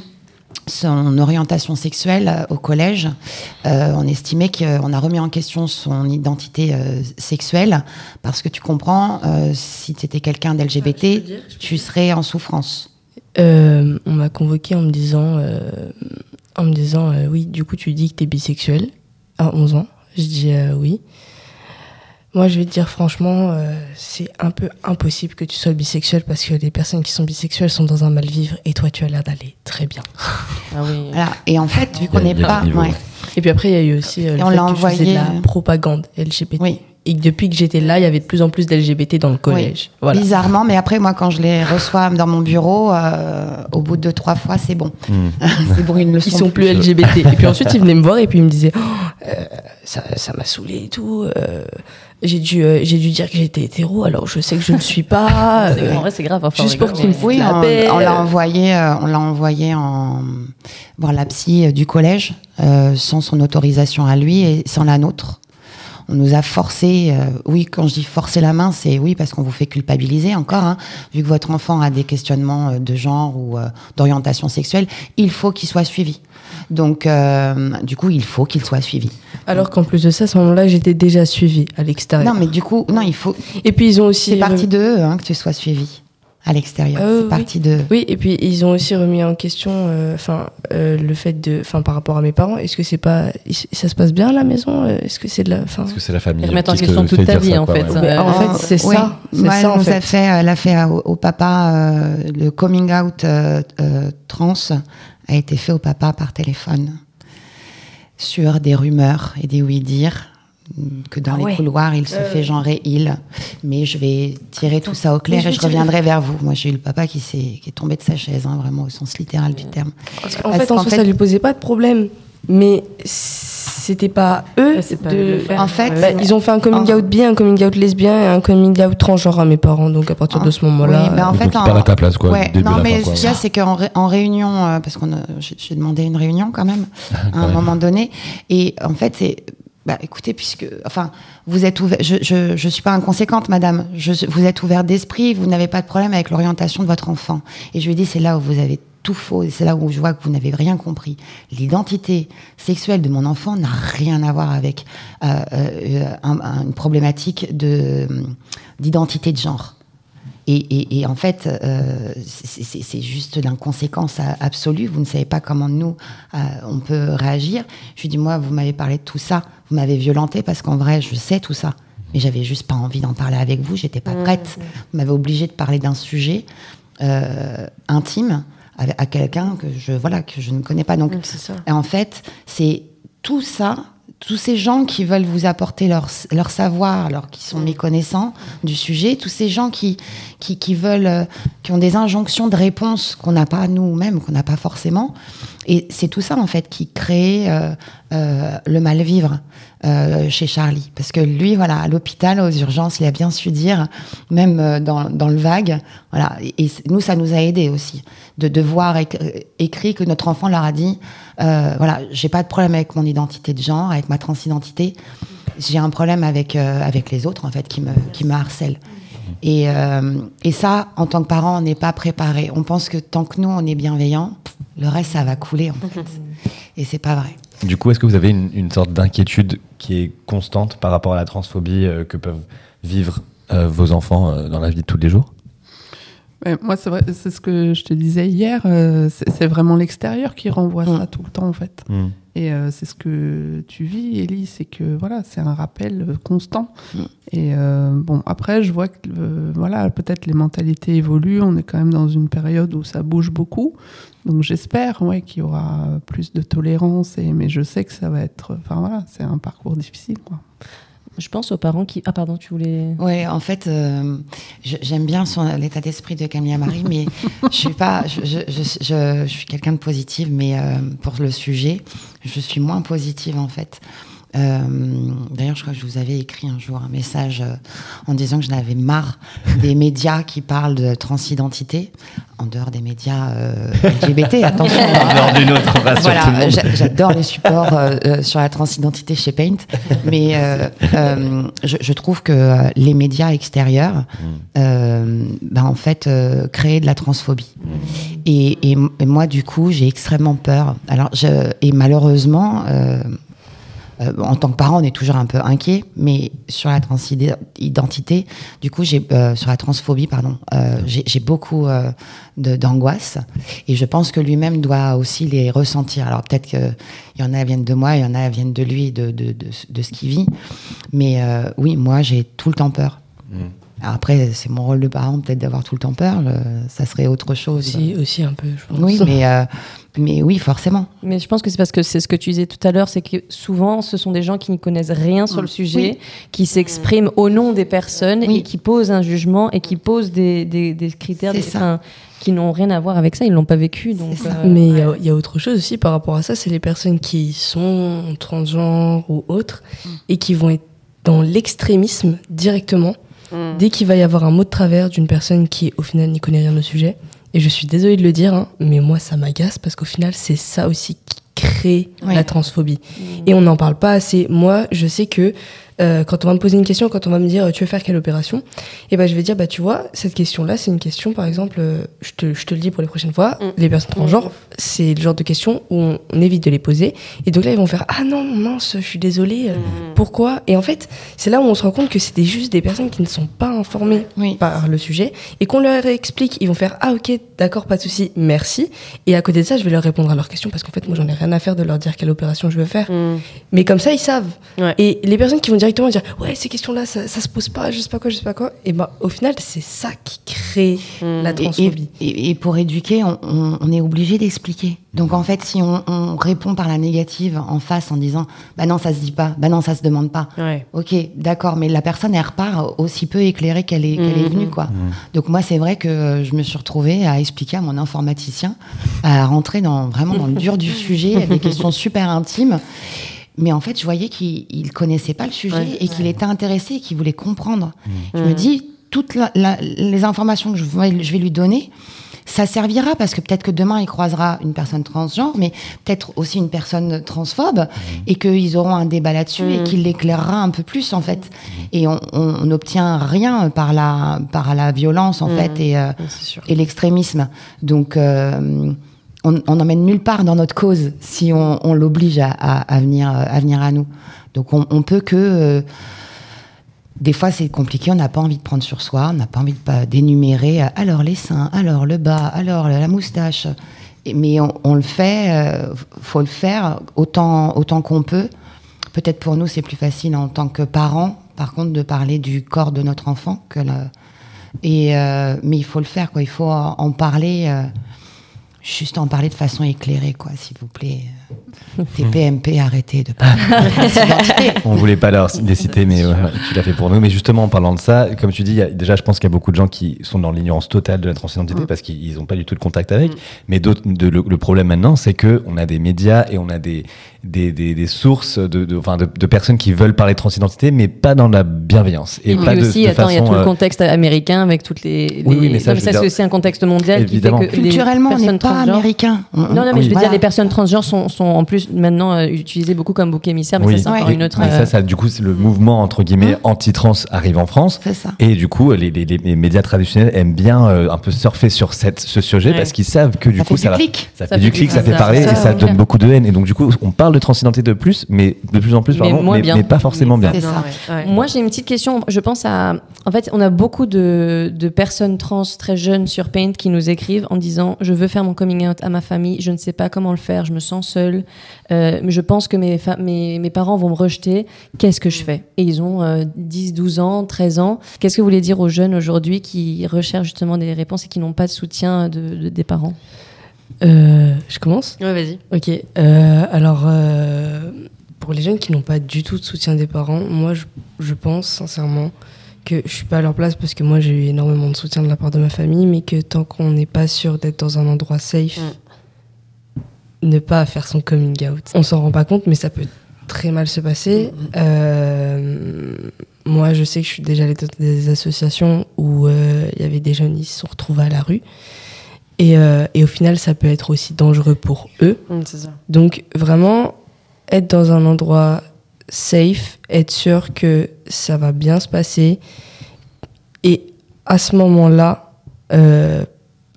son orientation sexuelle euh, au collège, euh, on estimait qu'on a remis en question son identité euh, sexuelle parce que tu comprends, euh, si tu étais quelqu'un d'LGBT, tu serais en souffrance. Euh, on m'a convoqué en me disant, euh, en me disant euh, oui, du coup, tu dis que tu es bisexuel à 11 ans. Je dis euh, oui. Moi, je vais te dire franchement, euh, c'est un peu impossible que tu sois bisexuel parce que les personnes qui sont bisexuelles sont dans un mal-vivre et toi, tu as l'air d'aller très bien. Ah oui. Voilà. Et en fait, vu qu'on n'est pas. ouais. Et puis après, il y a eu aussi euh, le fait l'a que je faisais de envoyé, la euh, propagande LGBT. Oui. Et que depuis que j'étais là, il y avait de plus en plus d'LGBT dans le collège. Oui, Voilà. Bizarrement, mais après, moi, quand je les reçois dans mon bureau, euh, au bout de deux, trois fois, c'est bon. c'est bon, ils ne le Ils sont sont plus LGBT. et puis ensuite, ils venaient me voir et puis ils me disaient Oh, euh, ça ça m'a saoulé et tout. euh, j'ai dû, euh, j'ai dû dire que j'étais hétéro alors je sais que je ne suis pas. C'est- euh, en vrai, c'est grave. Enfin, juste pour qu'ils me Oui, la on, paix. on l'a envoyé, euh, on l'a envoyé en voir la psy euh, du collège euh, sans son autorisation à lui et sans la nôtre. On nous a forcé, euh, oui, quand je dis forcer la main, c'est oui parce qu'on vous fait culpabiliser encore, hein, vu que votre enfant a des questionnements euh, de genre ou euh, d'orientation sexuelle, il faut qu'il soit suivi. Donc, euh, du coup, il faut qu'il soit suivi. Alors qu'en plus de ça, à ce moment-là, j'étais déjà suivie à l'extérieur. Non, mais du coup, non, il faut. Et puis ils ont aussi. C'est parti de eux hein, que tu sois suivi à l'extérieur. Euh, c'est oui. parti de. Oui, et puis ils ont aussi remis en question, euh, enfin, euh, le fait de, enfin, par rapport à mes parents, est-ce que c'est pas, ça se passe bien à la maison Euh, Est-ce que c'est de la, enfin, Parce que c'est la famille. Ils remettent en question toute ta vie, ça, en quoi, fait. en fait, c'est Oui. ça, Moi, ça, fait. a fait, elle a fait au, au papa euh, le coming out euh, euh, trans a été fait au papa par téléphone sur des rumeurs et des oui dire que dans Ah les couloirs il se Euh. fait genrer il mais je vais tirer tout ça au clair et je tirer- reviendrai vers vous moi j'ai eu le papa qui s'est qui est tombé de sa chaise hein, vraiment au sens littéral du terme Parce qu'en Parce fait, en soi, fait- ça lui posait pas de problème, mais c'était pas eux pas de de le faire. En fait, Bah, ils ont fait un coming out bi, un coming out lesbien et un coming out transgenre à mes parents. Donc à partir de ce moment-là, Oui, mais en fait, en- à ta place, quoi, Ouais, début non, la mais ce qu'il y a, c'est qu'en ré- en réunion, euh, parce qu'on a- j'ai demandé une réunion quand même, à un moment donné, et en fait, c'est. Bah, écoutez, puisque, enfin, vous êtes ouvert, je, je, je suis pas inconséquente, madame. Je, vous êtes ouvert d'esprit, vous n'avez pas de problème avec l'orientation de votre enfant. Et je lui ai dit, c'est là où vous avez tout faux, c'est là où je vois que vous n'avez rien compris. L'identité sexuelle de mon enfant n'a rien à voir avec euh, euh, un- une problématique de d'identité de genre. Et, et- et en fait, euh, c'est- juste l'inconséquence absolue. Vous ne savez pas comment nous, euh, on peut réagir. Je lui dis, moi, vous m'avez parlé de tout ça. Vous m'avez violenté parce qu'en vrai, je sais tout ça. Mais j'avais juste pas envie d'en parler avec vous. J'étais pas prête. Vous m'avez obligé de parler d'un sujet euh, intime à quelqu'un que je, voilà, que je ne connais pas. Donc, c'est ça. et en fait, c'est tout ça, tous ces gens qui veulent vous apporter leur, leur savoir, alors qui sont méconnaissants du sujet, tous ces gens qui, qui, qui veulent, euh, qui ont des injonctions de réponse qu'on n'a pas nous-mêmes, qu'on n'a pas forcément. Et c'est tout ça, en fait, qui crée euh, euh, le mal-vivre euh, chez Charlie. Parce que lui, voilà, à l'hôpital, aux urgences, il a bien su dire, même euh, dans, dans le vague, voilà. Et, et nous, ça nous a aidés aussi, de, de voir éc- écrit que notre enfant leur a dit, euh, voilà, j'ai pas de problème avec mon identité de genre, avec ma transidentité. J'ai un problème avec, euh, avec les autres, en fait, qui me, qui me harcèlent. Et, euh, et ça, en tant que parent, on n'est pas préparé. On pense que tant que nous, on est bienveillant, le reste, ça va couler, en fait. Et c'est pas vrai. Du coup, est-ce que vous avez une, une sorte d'inquiétude qui est constante par rapport à la transphobie euh, que peuvent vivre vos enfants dans la vie de tous les jours? Ouais, moi, c'est vrai, c'est ce que je te disais hier. euh, c'est c'est vraiment l'extérieur qui renvoie Mm. ça tout le temps, en fait. Hmm. Et euh, c'est ce que tu vis, Ellie, c'est que voilà, c'est un rappel euh, constant. Mm. Et euh, bon, après, je vois que euh, voilà, peut-être les mentalités évoluent. On est quand même dans une période où ça bouge beaucoup. Donc j'espère, ouais, qu'il y aura plus de tolérance. Et mais je sais que ça va être, enfin voilà, c'est un parcours difficile, quoi. Je pense aux parents qui. Ah, pardon, tu voulais. Ouais, en fait, euh, j'aime bien son l'état d'esprit de Camille Marie, mais je suis pas, je, je, je, je- je suis quelqu'un de positive, mais euh, pour le sujet, je suis moins positive en fait. Euh, D'ailleurs, je crois que je vous avais écrit un jour un message euh, en disant que je n'avais marre des médias qui parlent de transidentité, en dehors des médias euh, LGBT, attention. En dehors d'une autre, on tout le Voilà, monde. j'adore les supports sur la transidentité chez Paint, mais je, je trouve que les médias extérieurs, euh, ben, en fait, créent de la transphobie. Et, et et moi, du coup, j'ai extrêmement peur. Alors, je, et malheureusement, euh, en tant que parent, on est toujours un peu inquiet, mais sur la transidentité, du coup, j'ai euh, sur la transphobie, pardon, euh, j'ai beaucoup euh, d'angoisse, et je pense que lui-même doit aussi les ressentir. Alors peut-être qu'il y en a viennent de moi, il y en a viennent de lui, de, de, de, ce qu'il vit, mais oui, moi, j'ai tout le temps peur. Après, c'est mon rôle de parent peut-être d'avoir tout le temps peur. ça serait autre chose. Aussi, aussi un peu, je pense. Oui, mais, euh, mais oui, forcément. Mais je pense que c'est parce que c'est ce que tu disais tout à l'heure, c'est que souvent ce sont des gens qui n'y connaissent rien sur le sujet, Oui. qui s'expriment au nom des personnes et qui posent un jugement et qui posent des, des, des critères des- ça. enfin, qui n'ont rien à voir avec ça, ils l'ont pas vécu. Donc, euh, Mais il y a- il y, a autre chose aussi par rapport à ça, c'est les personnes qui sont transgenres ou autres et qui vont être dans l'extrémisme directement dès qu'il va y avoir un mot de travers d'une personne qui au final n'y connaît rien au sujet. Et je suis désolée de le dire, hein, mais moi ça m'agace parce qu'au final c'est ça aussi qui crée la transphobie. Et on n'en parle pas assez. Moi je sais que euh, quand on va me poser une question, quand on va me dire tu veux faire quelle opération, et ben je vais dire bah tu vois cette question là c'est une question par exemple, euh, je te, je te le dis pour les prochaines fois, les personnes transgenres c'est le genre de questions où on, on évite de les poser. Et donc là ils vont faire ah non mince je suis désolée euh, pourquoi? Et en fait c'est là où on se rend compte que c'était juste des personnes qui ne sont pas informées par le sujet et qu'on leur explique ils vont faire ah ok d'accord pas de souci merci. Et à côté de ça je vais leur répondre à leurs questions parce qu'en fait moi j'en ai rien à faire de leur dire quelle opération je veux faire. Mais comme ça ils savent. Et les personnes qui vont directement dire ouais ces questions là ça, ça se pose pas je sais pas quoi je sais pas quoi et ben au final c'est ça qui crée la Et- transphobie Et, et- et pour éduquer, on, on- on est obligé d'expliquer. Donc en fait, si on, on répond par la négative en face en disant bah non ça se dit pas, bah non ça se demande pas. Ok, d'accord, mais la personne elle repart aussi peu éclairée qu'elle est, qu'elle est Mhm. venue quoi. Donc moi c'est vrai que je me suis retrouvée à expliquer à mon informaticien, à rentrer dans vraiment dans le dur du sujet, à des questions super intimes. Mais en fait, je voyais qu'il il connaissait pas le sujet Ouais, et qu'il était intéressé et qu'il voulait comprendre. Je Mm. me dis, toutes la- la- les informations que je vais, je vais lui donner, ça servira parce que peut-être que demain il croisera une personne transgenre, mais peut-être aussi une personne transphobe, et qu'ils auront un débat là-dessus et Mm. qu'il l'éclairera un peu plus en fait. Et on n'obtient rien par la par la violence en fait et euh, et l'extrémisme. Donc euh, on n'emmène nulle part dans notre cause si on, l'oblige à, venir euh, à venir à nous. Donc on, peut que euh, des fois, c'est compliqué, on n'a pas envie de prendre sur soi, on n'a pas envie d'énumérer, euh, alors les seins, alors le bas, alors la moustache. Mais on, le fait, euh, faut le faire autant, autant qu'on peut. Peut-être pour nous, c'est plus facile en tant que parents, par contre, de parler du corps de notre enfant. Que. Et, mais il faut le faire, quoi. il faut en parler, juste en parler de façon éclairée, quoi, s'il vous plaît. TPMP, arrêtez de parler. On voulait pas leur, les citer, mais ouais, tu l'as fait pour nous. Mais justement, en parlant de ça, comme tu dis, il y a- déjà, je pense qu'il y a beaucoup de gens qui sont dans l'ignorance totale de la transidentité Mm. parce qu'ils n'ont pas du tout de contact avec. Mais d'autres, de- le, le problème maintenant, c'est que on a des médias et on a des, des, des, des sources de, de, enfin, de, de personnes qui veulent parler de transidentité, mais pas dans la bienveillance. Et, pas puis de, aussi, de attends, il y a tout le euh, contexte américain avec toutes les. Oui, oui, les- mais ça, Non, c'est dire- aussi un contexte mondial Évidemment. qui fait que. les Culturellement, on n'est personnes pas transgenres- américain. On- Non, non, mais on- je veux voilà. dire, les personnes transgenres sont, sont en plus maintenant euh, utilisées beaucoup comme bouc émissaire, mais Oui. ça, c'est encore Oui. une autre. Mais euh, ça, ça, du coup, c'est le mouvement entre guillemets anti-trans arrive en France. ça. Et du coup, les, les- les médias traditionnels aiment bien euh, un peu surfer sur cette, ce sujet Ouais. parce qu'ils savent que du Ça coup, fait ça, du va- clic. ça fait du clic, ça fait ça, parler ça, et ça donne beaucoup de haine. Et donc, du coup, on parle de transidentité de plus, mais de plus en plus, Mais pardon, moins mais, bien. mais pas forcément bien. Ça. Moi, j'ai une petite question. Je pense à. En fait, on a beaucoup de, de personnes trans très jeunes sur Paint qui nous écrivent en disant Je veux faire mon coming out à ma famille, je ne sais pas comment le faire, je me sens seule, euh, mais je pense que mes, fa- mes, mes parents vont me rejeter. Qu'est-ce que je fais? Et ils ont euh, 10, 12 ans, 13 ans. Qu'est-ce que vous voulez dire aux jeunes aujourd'hui qui recherchent justement des réponses et qui n'ont pas de soutien de, de- des parents? Euh, je commence? Ouais, vas-y. Ok. euh, alors, euh, pour les jeunes qui n'ont pas du tout de soutien des parents, moi, je, je pense sincèrement que je suis pas à leur place parce que moi, j'ai eu énormément de soutien de la part de ma famille, mais que tant qu'on n'est pas sûr d'être dans un endroit safe, ne pas faire son coming out. On s'en rend pas compte, mais ça peut très mal se passer. Euh, moi, je sais que je suis déjà allée dans des associations où euh, il y avait des jeunes, ils se sont retrouvés à la rue. Et, euh, et au final, ça peut être aussi dangereux pour eux. Mm, ça. Donc, vraiment, être dans un endroit safe, être sûr que ça va bien se passer. Et à ce moment-là,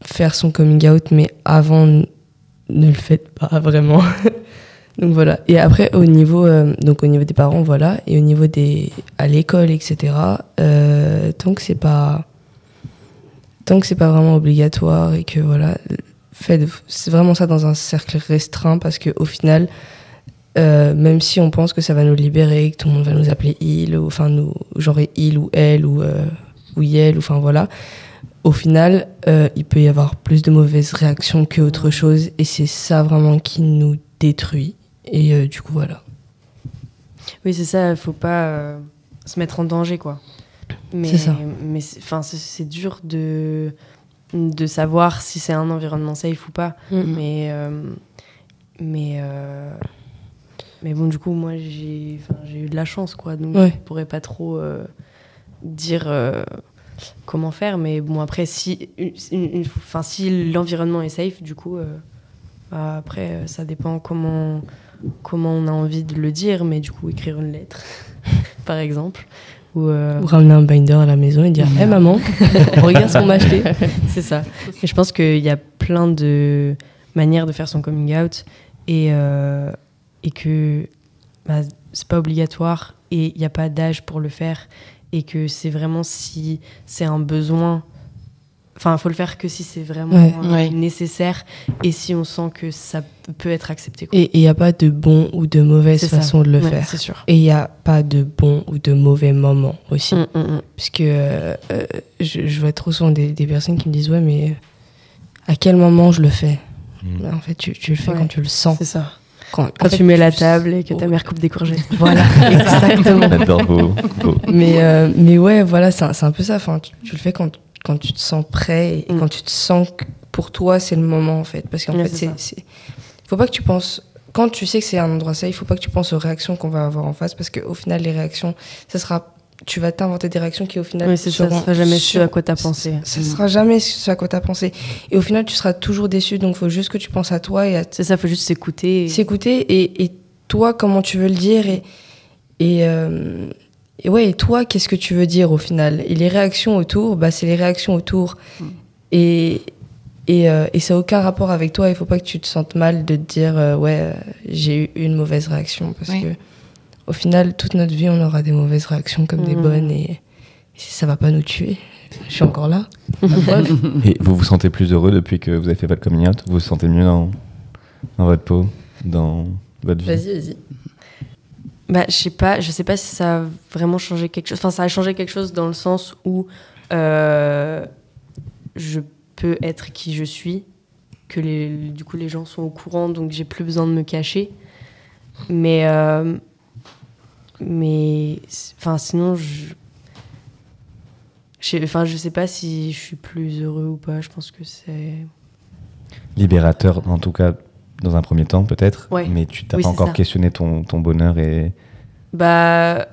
faire son coming out, mais avant, ne le faites pas vraiment. donc voilà. Et après, au niveau, euh, donc au niveau des parents, voilà. Et au niveau des. à l'école, etc., euh, tant que c'est pas tant que c'est pas vraiment obligatoire et que voilà, faites vraiment ça dans un cercle restreint parce que au final, euh, même si on pense que ça va nous libérer, que tout le monde va nous appeler il, ou enfin nous, genre il ou elle ou euh, ou Yel, ou enfin voilà, au final, euh, il peut y avoir plus de mauvaises réactions que autre chose, et c'est ça vraiment qui nous détruit. Et euh, du coup, voilà. Oui, c'est ça, il faut pas euh, se mettre en danger, quoi. Mais, C'est ça. Mais c'est- dur de, de savoir si c'est un environnement safe ou pas. Mm. Mais, mais, mais bon, du coup, moi, j'ai eu de la chance, quoi. Donc, Ouais. je pourrais pas trop dire comment faire. Mais bon, après, si, une- une- une- enfin, si l'environnement est safe, du coup, euh, bah, après, euh, ça dépend comment, comment on a envie de le dire. Mais du coup, écrire une lettre, par exemple. Ou, euh, Ou ramener un binder à la maison et dire Hé maman, regarde ce qu'on m'a acheté. c'est ça. Et je pense qu'il y a plein de manières de faire son coming out et, euh, et que bah, c'est pas obligatoire et il n'y a pas d'âge pour le faire et que c'est vraiment si c'est un besoin. Enfin, il faut le faire que si c'est vraiment Ouais. euh, Ouais. nécessaire et si on sent que ça peut être accepté. quoi. Et il n'y a pas de bon ou de mauvaise ça. façon de le Ouais, faire. C'est sûr. Et il n'y a pas de bon ou de mauvais moment aussi. Mm, mm, mm. Puisque euh, euh, je, je vois trop souvent des, des personnes qui me disent Ouais, mais à quel moment je le fais? Mm. En fait, tu, tu le fais Ouais. quand tu le sens. C'est ça. Quand, en Quand fait, tu mets la table et que ta Oh. mère coupe des courgettes. Voilà, exactement. J'adore vos, vos- mais, euh, mais ouais, voilà, c'est un, c'est un peu ça. Enfin, tu, tu le fais quand, quand tu te sens prêt et Mm. quand tu te sens que pour toi, c'est le moment, en fait. Parce qu'en Ouais, fait, c'est- Faut pas que tu penses. Quand tu sais que c'est un endroit safe, il faut pas que tu penses aux réactions qu'on va avoir en face. Parce qu'au final, les réactions, ça sera. Tu vas t'inventer des réactions qui, au final. Oui, ça. seront Ce sera jamais ce sur- à quoi t'as pensé. Ça sera jamais ce à quoi t'as pensé. Et au final, tu seras toujours déçu. Donc, il faut juste que tu penses à toi et à C'est ça, faut juste s'écouter. et- s'écouter et, et toi comment tu veux le dire et et, euh, et ouais et toi qu'est-ce que tu veux dire au final? Et les réactions autour bah c'est les réactions autour et et, euh, et ça n'a aucun rapport avec toi il faut pas que tu te sentes mal de te dire euh, ouais j'ai eu une mauvaise réaction parce Oui. que au final toute notre vie on aura des mauvaises réactions comme des Mhm. bonnes et, et ça va pas nous tuer je suis encore là. Et vous vous sentez plus heureux depuis que vous avez fait votre coming out? Vous vous sentez mieux dans, dans votre peau, dans votre vie? Vas-y vas-y Bah, je sais pas, je sais pas si ça a vraiment changé quelque chose. Enfin, ça a changé quelque chose dans le sens où euh, je peux être qui je suis, que les, du coup les gens sont au courant, donc j'ai plus besoin de me cacher. Mais, euh, mais, enfin, sinon, je, enfin, je sais pas si je suis plus heureux ou pas. Je pense que c'est. Libérateur, en tout cas, dans un premier temps, peut-être. Ouais. Mais tu t'as Oui, pas encore ça. questionné ton, ton bonheur et. Bah,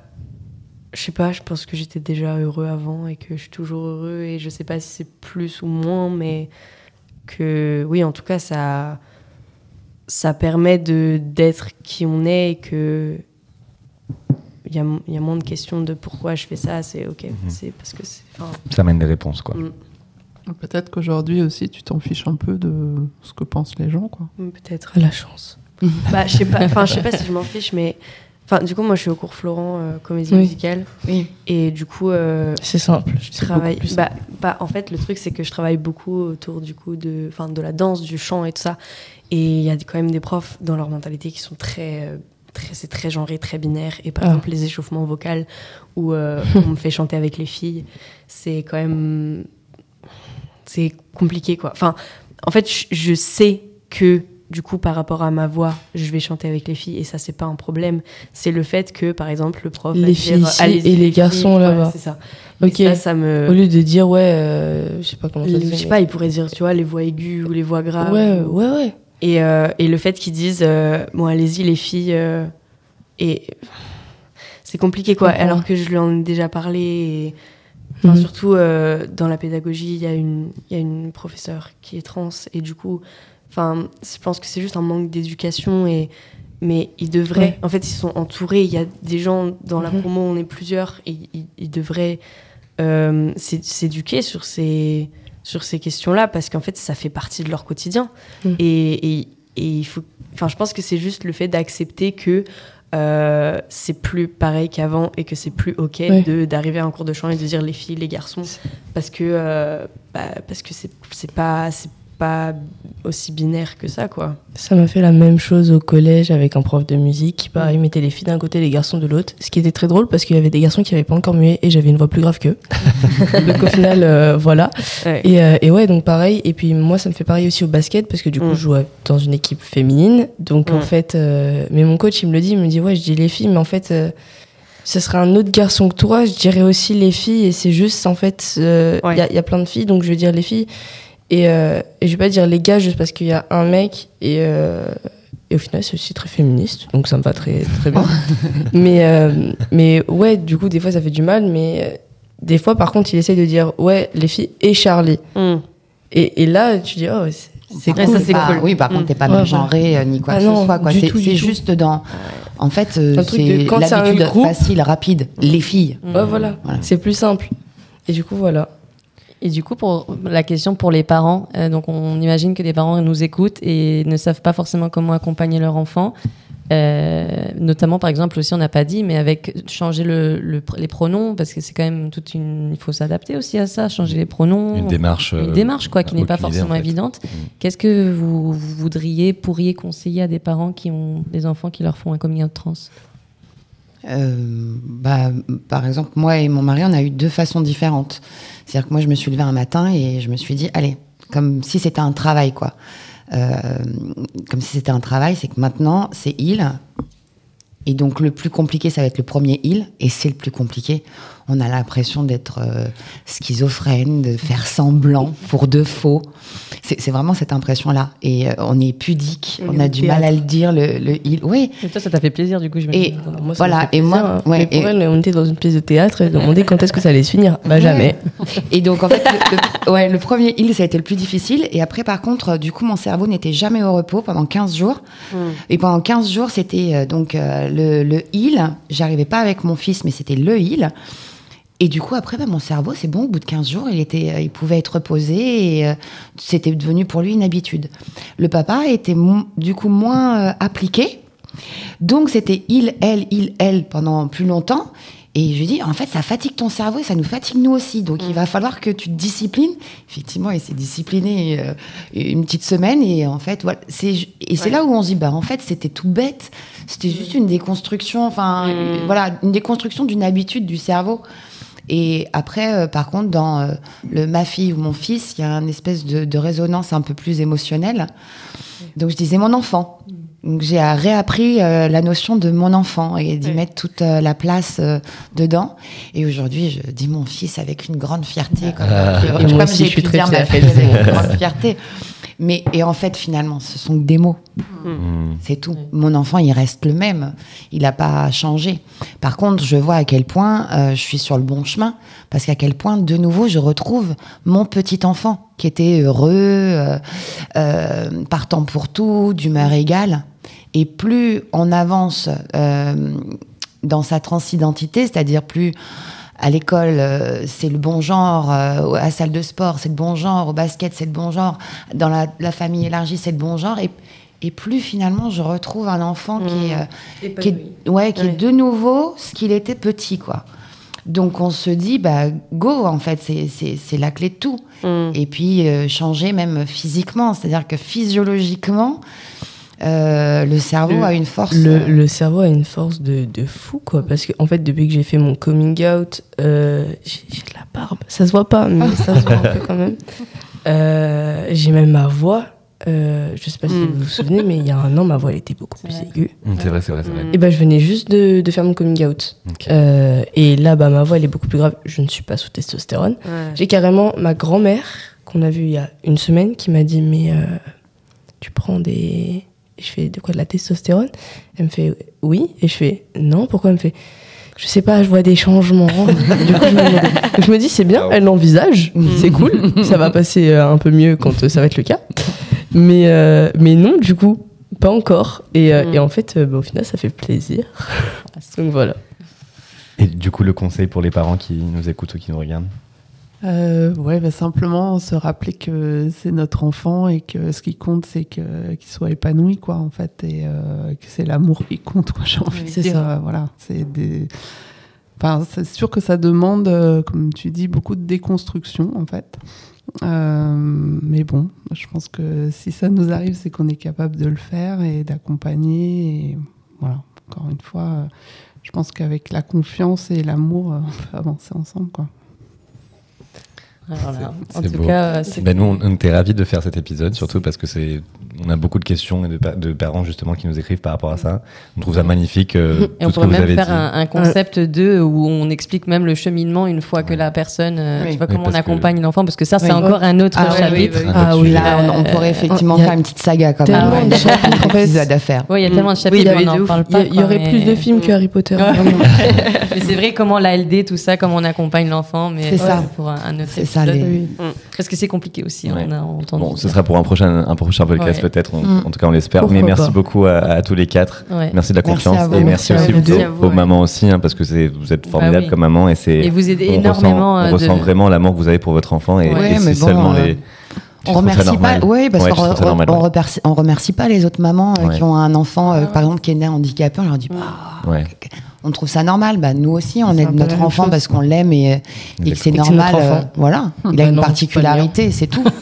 je sais pas, je pense que j'étais déjà heureux avant et que je suis toujours heureux et je sais pas si c'est plus ou moins, mais que oui, en tout cas, ça, ça permet de d'être qui on est et que il y a, il y a moins de questions de pourquoi je fais ça. C'est ok, c'est parce que c'est. enfin, Ça mène des réponses, quoi. mm, Peut-être qu'aujourd'hui aussi, tu t'en fiches un peu de ce que pensent les gens, quoi. mm, Peut-être. la chance Bah, je sais pas. Enfin, je sais pas si je m'en fiche, mais enfin, du coup, moi, je suis au cours Florent euh, comédie Oui. musicale Oui. et du coup. euh, c'est simple je travaille plus bah, bah, en fait le truc c'est que je travaille beaucoup autour du coup de enfin de la danse du chant et tout ça et il y a quand même des profs dans leur mentalité qui sont très euh, très c'est très genré très binaire et par Ah. exemple les échauffements vocaux où euh, on me fait chanter avec les filles c'est quand même c'est compliqué quoi enfin en fait je, sais que du coup par rapport à ma voix je vais chanter avec les filles et ça c'est pas un problème c'est le fait que par exemple le prof Les dire, filles allez-y, et les garçons filles, là-bas. ouais, c'est ça Ok. Et ça ça me Au lieu de dire, ouais, euh, je sais pas comment ça je sais pas, il pourrait dire, tu vois, les voix aiguës ou les voix graves. Ouais, ou- ouais, ouais. Et, euh, et le fait qu'ils disent, euh, bon, allez-y, les filles. Et c'est compliqué, quoi. comprends. Alors que je lui en ai déjà parlé. Et, enfin, Mhm. Surtout euh, dans la pédagogie, il y, a une- il y a une professeure qui est trans. Et du coup, enfin, je pense que c'est juste un manque d'éducation. Et, mais ils devraient. Ouais. En fait, ils sont entourés. Il y a des gens dans la Mhm. promo, on est plusieurs. Et ils, ils devraient euh, s'é- s'éduquer sur ces, sur ces questions-là parce qu'en fait, ça fait partie de leur quotidien. Mm. Et, et, et il faut. Enfin, je pense que c'est juste le fait d'accepter que euh, c'est plus pareil qu'avant et que c'est plus ok Ouais. d'arriver à un cours de chant et de dire les filles, les garçons, parce que euh, bah, parce que c'est c'est pas c'est pas aussi binaire que ça, quoi. Ça m'a fait la même chose au collège avec un prof de musique qui, pareil, mettait les filles d'un côté et les garçons de l'autre. Ce qui était très drôle parce qu'il y avait des garçons qui n'avaient pas encore mué et j'avais une voix plus grave qu'eux. donc au final, euh, voilà. Ouais. Et, euh, et ouais, donc pareil. Et puis moi, ça me fait pareil aussi au basket parce que du coup, Mm. je joue dans une équipe féminine. Donc en Mm. fait, euh, mais mon coach, il me le dit, il me dit, ouais, je dis les filles, mais en fait, ce serait un autre garçon que toi, je dirais aussi les filles. Et c'est juste, en fait, euh, il Ouais. y, y a plein de filles, donc je vais dire les filles. Et, euh, et je vais pas dire les gars juste parce qu'il y a un mec. Et, euh, et au final, c'est aussi très féministe, donc ça me va très, très bien. mais, euh, mais ouais, du coup, des fois, ça fait du mal. Mais euh, des fois, par contre, il essaye de dire, ouais, les filles et Charlie. Mm. Et, et là, tu dis, oh, c'est- c'est Par cool. contre, ça, c'est pas- cool. Oui, par contre, t'es pas Ouais, même voilà. genré ni quoi Ah que non, ce soit. C'est juste dans. En fait, euh, Un truc de c'est quand c'est un l'habitude groupe- facile, rapide. Les filles. Ouais, voilà, Voilà. c'est plus simple. Et du coup, voilà. Et du coup, pour la question pour les parents, euh, donc on imagine que des parents nous écoutent et ne savent pas forcément comment accompagner leur enfant. Euh, notamment, par exemple, aussi, on n'a pas dit, mais avec changer le, le- les pronoms, parce que c'est quand même toute une. Il faut s'adapter aussi à ça, changer les pronoms. Une démarche. Une euh, démarche, quoi, qui n'est pas idée, forcément en fait. évidente. Mm. Qu'est-ce que vous, vous voudriez, pourriez conseiller à des parents qui ont des enfants qui leur font un coming out trans? Euh, bah, par exemple, moi et mon mari, on a eu deux façons différentes. C'est-à-dire que moi, je me suis levée un matin et je me suis dit, allez, comme si c'était un travail, quoi. Euh, comme si c'était un travail, c'est que maintenant, c'est il. Et donc, le plus compliqué, ça va être le premier il. Et c'est le plus compliqué. On a l'impression d'être euh, schizophrène, de faire semblant pour de faux. C'est vraiment cette impression-là. Et euh, on est pudique, On on, est a du mal à le dire, le, le il. Oui. Et toi, ça t'a fait plaisir, du coup, je me Et dis. Moi, voilà. fait Et moi, hein. ouais, mais pour et- elle, on était dans une pièce de théâtre et demandait quand est-ce que ça allait se finir. Bah, jamais. Et donc, en fait, le, le- ouais, le premier il, ça a été le plus difficile. Et après, par contre, du coup, mon cerveau n'était jamais au repos pendant 15 jours. Et pendant 15 jours, c'était euh, donc euh, le, le il. J'arrivais pas avec mon fils, mais c'était le il. Et du coup, après, bah, mon cerveau, c'est bon, au bout de 15 jours, il, était, euh, il pouvait être reposé et euh, c'était devenu pour lui une habitude. Le papa était du coup moins euh, appliqué. Donc, c'était il, elle, il, elle pendant plus longtemps. Et je lui dis, en fait, ça fatigue ton cerveau et ça nous fatigue nous aussi. Donc, il va falloir que tu te disciplines. Effectivement, il s'est discipliné euh, une petite semaine. Et en fait, voilà. C'est, et c'est là où on se dit, bah, en fait, c'était tout bête. C'était juste une déconstruction, enfin, euh, voilà, une déconstruction d'une habitude du cerveau. Et après, euh, par contre, dans euh, le ma fille ou mon fils, il y a une espèce de, de résonance un peu plus émotionnelle. Donc je disais mon enfant. Donc j'ai réappris euh, la notion de mon enfant et d'y mettre toute euh, la place euh, dedans. Et aujourd'hui, je dis mon fils avec une grande fierté. Comme, Ah. Et comme moi aussi, j'ai je suis pu très fière. une grande fierté. Mais et en fait, finalement, ce sont que des mots. Mm. C'est tout. Mon enfant, il reste le même. Il n'a pas changé. Par contre, je vois à quel point euh, je suis sur le bon chemin. Parce qu'à quel point, de nouveau, je retrouve mon petit enfant qui était heureux, euh, euh, partant pour tout, d'humeur égale. Et plus on avance euh, dans sa transidentité, c'est-à-dire plus à l'école, euh, c'est le bon genre, euh, à la salle de sport, c'est le bon genre, au basket, c'est le bon genre, dans la, la famille élargie, c'est le bon genre. Et, et plus finalement, je retrouve un enfant qui est, euh, qui est, ouais, qui est de nouveau ce qu'il était petit, quoi. Donc on se dit, bah, go, en fait, c'est- la clé de tout. Mm. Et puis euh, changer même physiquement, c'est-à-dire que physiologiquement, euh, le cerveau Le- a une force. Le, euh, le cerveau a une force de, de fou, quoi. Parce que, en fait, depuis que j'ai fait mon coming out, euh, j'ai de la barbe. Ça se voit pas, mais ça se voit un peu quand même. Euh, j'ai même ma voix. Euh, je sais pas si Mm. vous vous souvenez, mais il y a un an, ma voix elle était beaucoup plus aiguë. Mm, C'est vrai, c'est vrai, c'est vrai. Et ben, je venais juste de, de faire mon coming out. Euh, et là, bah, ma voix elle est beaucoup plus grave. Je ne suis pas sous testostérone. Ouais. J'ai carrément ma grand-mère, qu'on a vue il y a une semaine, qui m'a dit Mais euh, tu prends des. Je fais De quoi De la testostérone? Elle me fait Oui. Et je fais Non, pourquoi? Elle me fait Je sais pas, je vois des changements. du coup, je me, je dis C'est bien, elle l'envisage, c'est cool, ça va passer euh, un peu mieux quand euh, ça va être le cas. Mais, euh, mais non, du coup, pas encore. Et, Mm. et en fait, bah, au final, ça fait plaisir. Donc voilà. Et du coup, le conseil pour les parents qui nous écoutent ou qui nous regardent? Euh, ouais, bah, simplement se rappeler que c'est notre enfant et que ce qui compte, c'est que- qu'il soit épanoui, quoi, en fait, et euh, que c'est l'amour qui compte, quoi, j'ai envie de C'est dire. ça. voilà, c'est des. Enfin, c'est sûr que ça demande, euh, comme tu dis, beaucoup de déconstruction, en fait. Euh, mais bon, je pense que si ça nous arrive, c'est qu'on est capable de le faire et d'accompagner. Et voilà, encore une fois, je pense qu'avec la confiance et l'amour, on peut avancer ensemble, quoi. Voilà. En tout beau. cas, euh, c'est Ben, nous, on, était ravis de faire cet épisode, surtout parce que c'est, on a beaucoup de questions et de, pa- de parents justement qui nous écrivent par rapport à ça. On trouve ça magnifique. euh, Et on tout ce que pourrait vous même avez faire un, un concept 2 où on explique même le cheminement une fois que la personne, euh, Oui. tu vois, Oui, comment on que- accompagne l'enfant, parce que ça, c'est Oui. encore un autre Ah chapitre. oui, oui. Ah oui. Là, on, on Euh, pourrait effectivement faire une petite saga comme tellement ça. de chapitres, à faire. Oui, il y a tellement de chapitres, oui, on n'en parle Il y, pas. il y aurait plus de films que Harry Potter. Mais c'est vrai comment la LD, tout ça, comment on accompagne l'enfant, mais C'est ça. pour un, autre C'est ça, épisode. les- Oui. Parce que c'est compliqué aussi, Ouais. on a entendu. Bon, ce sera pour un prochain, un prochain podcast Ouais. peut-être. on- Mm. En tout cas, on l'espère. Mais merci pas. beaucoup à, à tous les quatre. Ouais. Merci de la Merci confiance et merci, aussi aux, aux mamans aussi, hein, parce que vous êtes formidables oui. comme maman et c'est. Et vous aidez on énormément. Ressent, euh, on ressent vraiment l'amour que vous avez pour votre enfant et, Ouais, et mais c'est bon, seulement euh, les. Tu On remercie pas, parce Ouais, qu'on on- normal, on ouais. remercie, on remercie pas les autres mamans euh, Ouais. qui ont un enfant, euh, par exemple, qui est né handicapé. On leur dit, bah, Ouais. On trouve ça normal. Bah, nous aussi, on aide notre enfant chose. parce qu'on l'aime et, et que c'est Et que c'est normal. euh, voilà, il a Bah une non, particularité, c'est tout.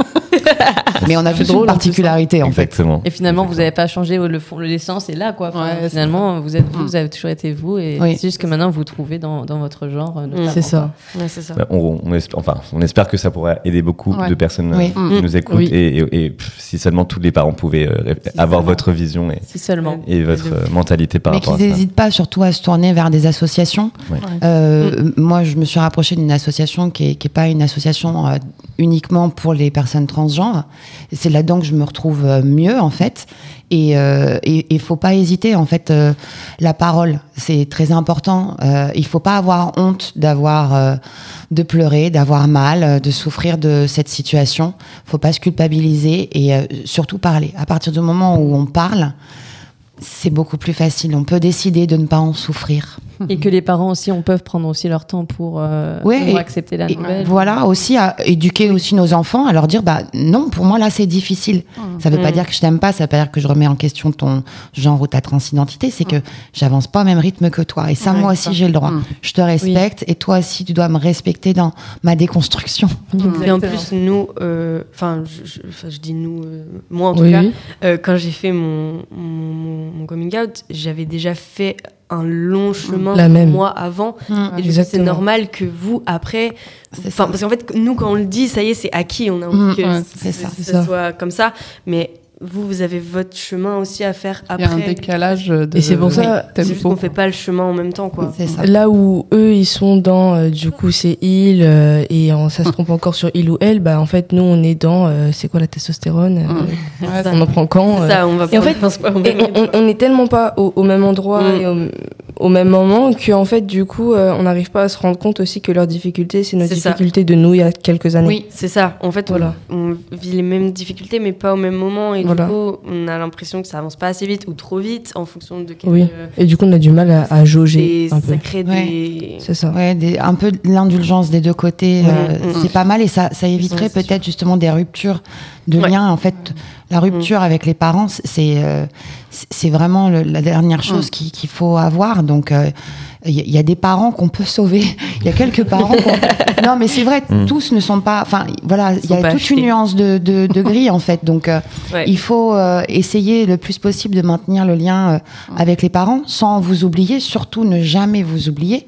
Mais on a drôle, une particularité en fait. Exactement. Et finalement, vous n'avez pas changé le fond, l'essence est là, quoi. Enfin, Ouais, c'est finalement, vous êtes vous, vous avez toujours été vous, et Oui. c'est juste que maintenant vous trouvez dans, dans votre genre. euh, notamment, C'est ça. Ouais, c'est ça. Bah, on, on espère, enfin, on espère que ça pourra aider beaucoup Ouais. de personnes euh, Oui. qui nous écoutent Oui. et, et- et, pff, si seulement tous les parents pouvaient euh, avoir seulement. votre vision et, Si seulement. et votre euh, mentalité par Mais rapport à qu'ils ça. n'hésitent pas surtout à se tourner vers des associations. Moi, je me suis rapprochée d'une association qui n'est qui est pas une association uniquement pour les personnes transgenres. C'est là-dedans que je me retrouve euh, mieux, en fait. Et il euh, faut pas hésiter, en fait. euh, la parole, c'est très important. Euh, il faut pas avoir honte d'avoir, euh, de pleurer, d'avoir mal, de souffrir de cette situation. faut pas se culpabiliser et surtout parler. À partir du moment où on parle, c'est beaucoup plus facile. On peut décider de ne pas en souffrir. Et que les parents aussi, on peut prendre aussi leur temps pour, euh, Ouais, pour et- accepter la Et nouvelle. voilà aussi à éduquer aussi nos enfants, à leur dire bah non, pour moi là c'est difficile. Ça veut pas Mm. dire que je t'aime pas, ça veut pas dire que je remets en question ton genre ou ta transidentité, c'est que j'avance pas au même rythme que toi. Et ça, Ouais, moi aussi j'ai le droit. Mm. Je te respecte et toi aussi tu dois me respecter dans ma déconstruction. Et en plus, nous, euh, enfin, je, je- enfin, je dis nous, euh, moi en tout Oui, cas, euh, quand j'ai fait mon, mon, mon coming out, j'avais déjà fait un long chemin La même. moi avant. Et du coup, c'est normal que vous, après. Enfin, parce qu'en fait, nous, quand on le dit, ça y est, c'est acquis. On a envie Mm, que ouais, ça. soit comme ça. Mais vous, vous avez votre chemin aussi à faire Il y a un après. décalage de Et c'est pour ça- C'est juste qu'on fait pas le chemin en même temps, quoi. C'est ça. Là où eux ils sont dans euh, du coup c'est il euh, et ça se trompe encore sur il ou elle bah en fait nous on est dans euh, c'est quoi la testostérone euh, Ouais, on en prend quand euh, Ça, on va Et en pas- fait, on on va- Et on, on- on est tellement pas au, au même endroit Mm. et au, au même moment que en fait du coup euh, on n'arrive pas à se rendre compte aussi que leurs difficultés c'est nos ça. difficultés de nous il y a quelques années. Oui, c'est ça. En fait, Voilà. on, on vit les mêmes difficultés, mais pas au même moment. Et Voilà. du coup, on a l'impression que ça avance pas assez vite ou trop vite en fonction de quel. Oui. euh, Et du coup on a du mal à, à jauger et un peu. ça crée des. C'est ça. Ouais, des- un peu de l'indulgence des deux côtés, Ouais, euh, mm, c'est pas mal et ça, ça éviterait Ouais, peut-être justement des ruptures de Ouais. liens. En fait, la rupture avec les parents, c'est euh, c'est vraiment le- la dernière chose qu'il qu'il faut avoir. Donc, euh, il y, a- il y a des parents qu'on peut sauver. Il y a quelques parents. qu'on- non, mais c'est vrai, tous ne sont pas. Enfin, voilà, il y a toute achetés. une nuance de, de, de gris en fait. Donc, euh, Ouais. il faut euh, essayer le plus possible de maintenir le lien euh, avec les parents sans vous oublier, surtout ne jamais vous oublier.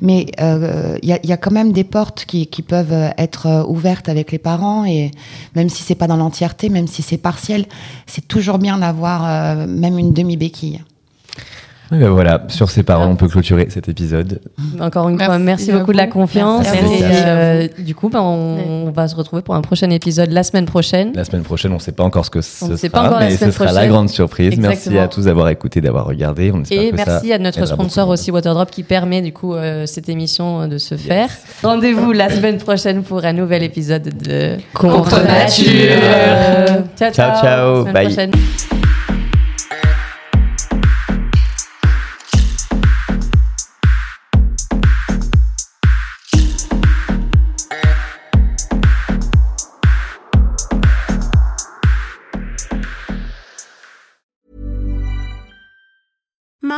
Mais euh, il y, y a quand même des portes qui, qui peuvent être euh, ouvertes avec les parents et même si c'est pas dans l'entièreté, même si c'est partiel, c'est toujours bien d'avoir euh, même une demi béquille. Et ben voilà, sur ces paroles, on peut clôturer cet épisode. Encore une fois, Merci beaucoup de la confiance. Merci. Et, euh, du coup, ben, on, on va se retrouver pour un prochain épisode la semaine prochaine. La semaine prochaine, on ne sait pas encore ce que On ce ne sera, sait pas encore la mais ce sera la prochaine. grande surprise. Merci à tous d'avoir écouté, d'avoir regardé. On espère Et que ça merci à notre sponsor aussi Waterdrop qui permet du coup euh, cette émission euh, de se faire. Rendez-vous la semaine prochaine pour un nouvel épisode de Contre nature. Ciao ciao. Ciao, ciao. Semaine Bye. prochaine.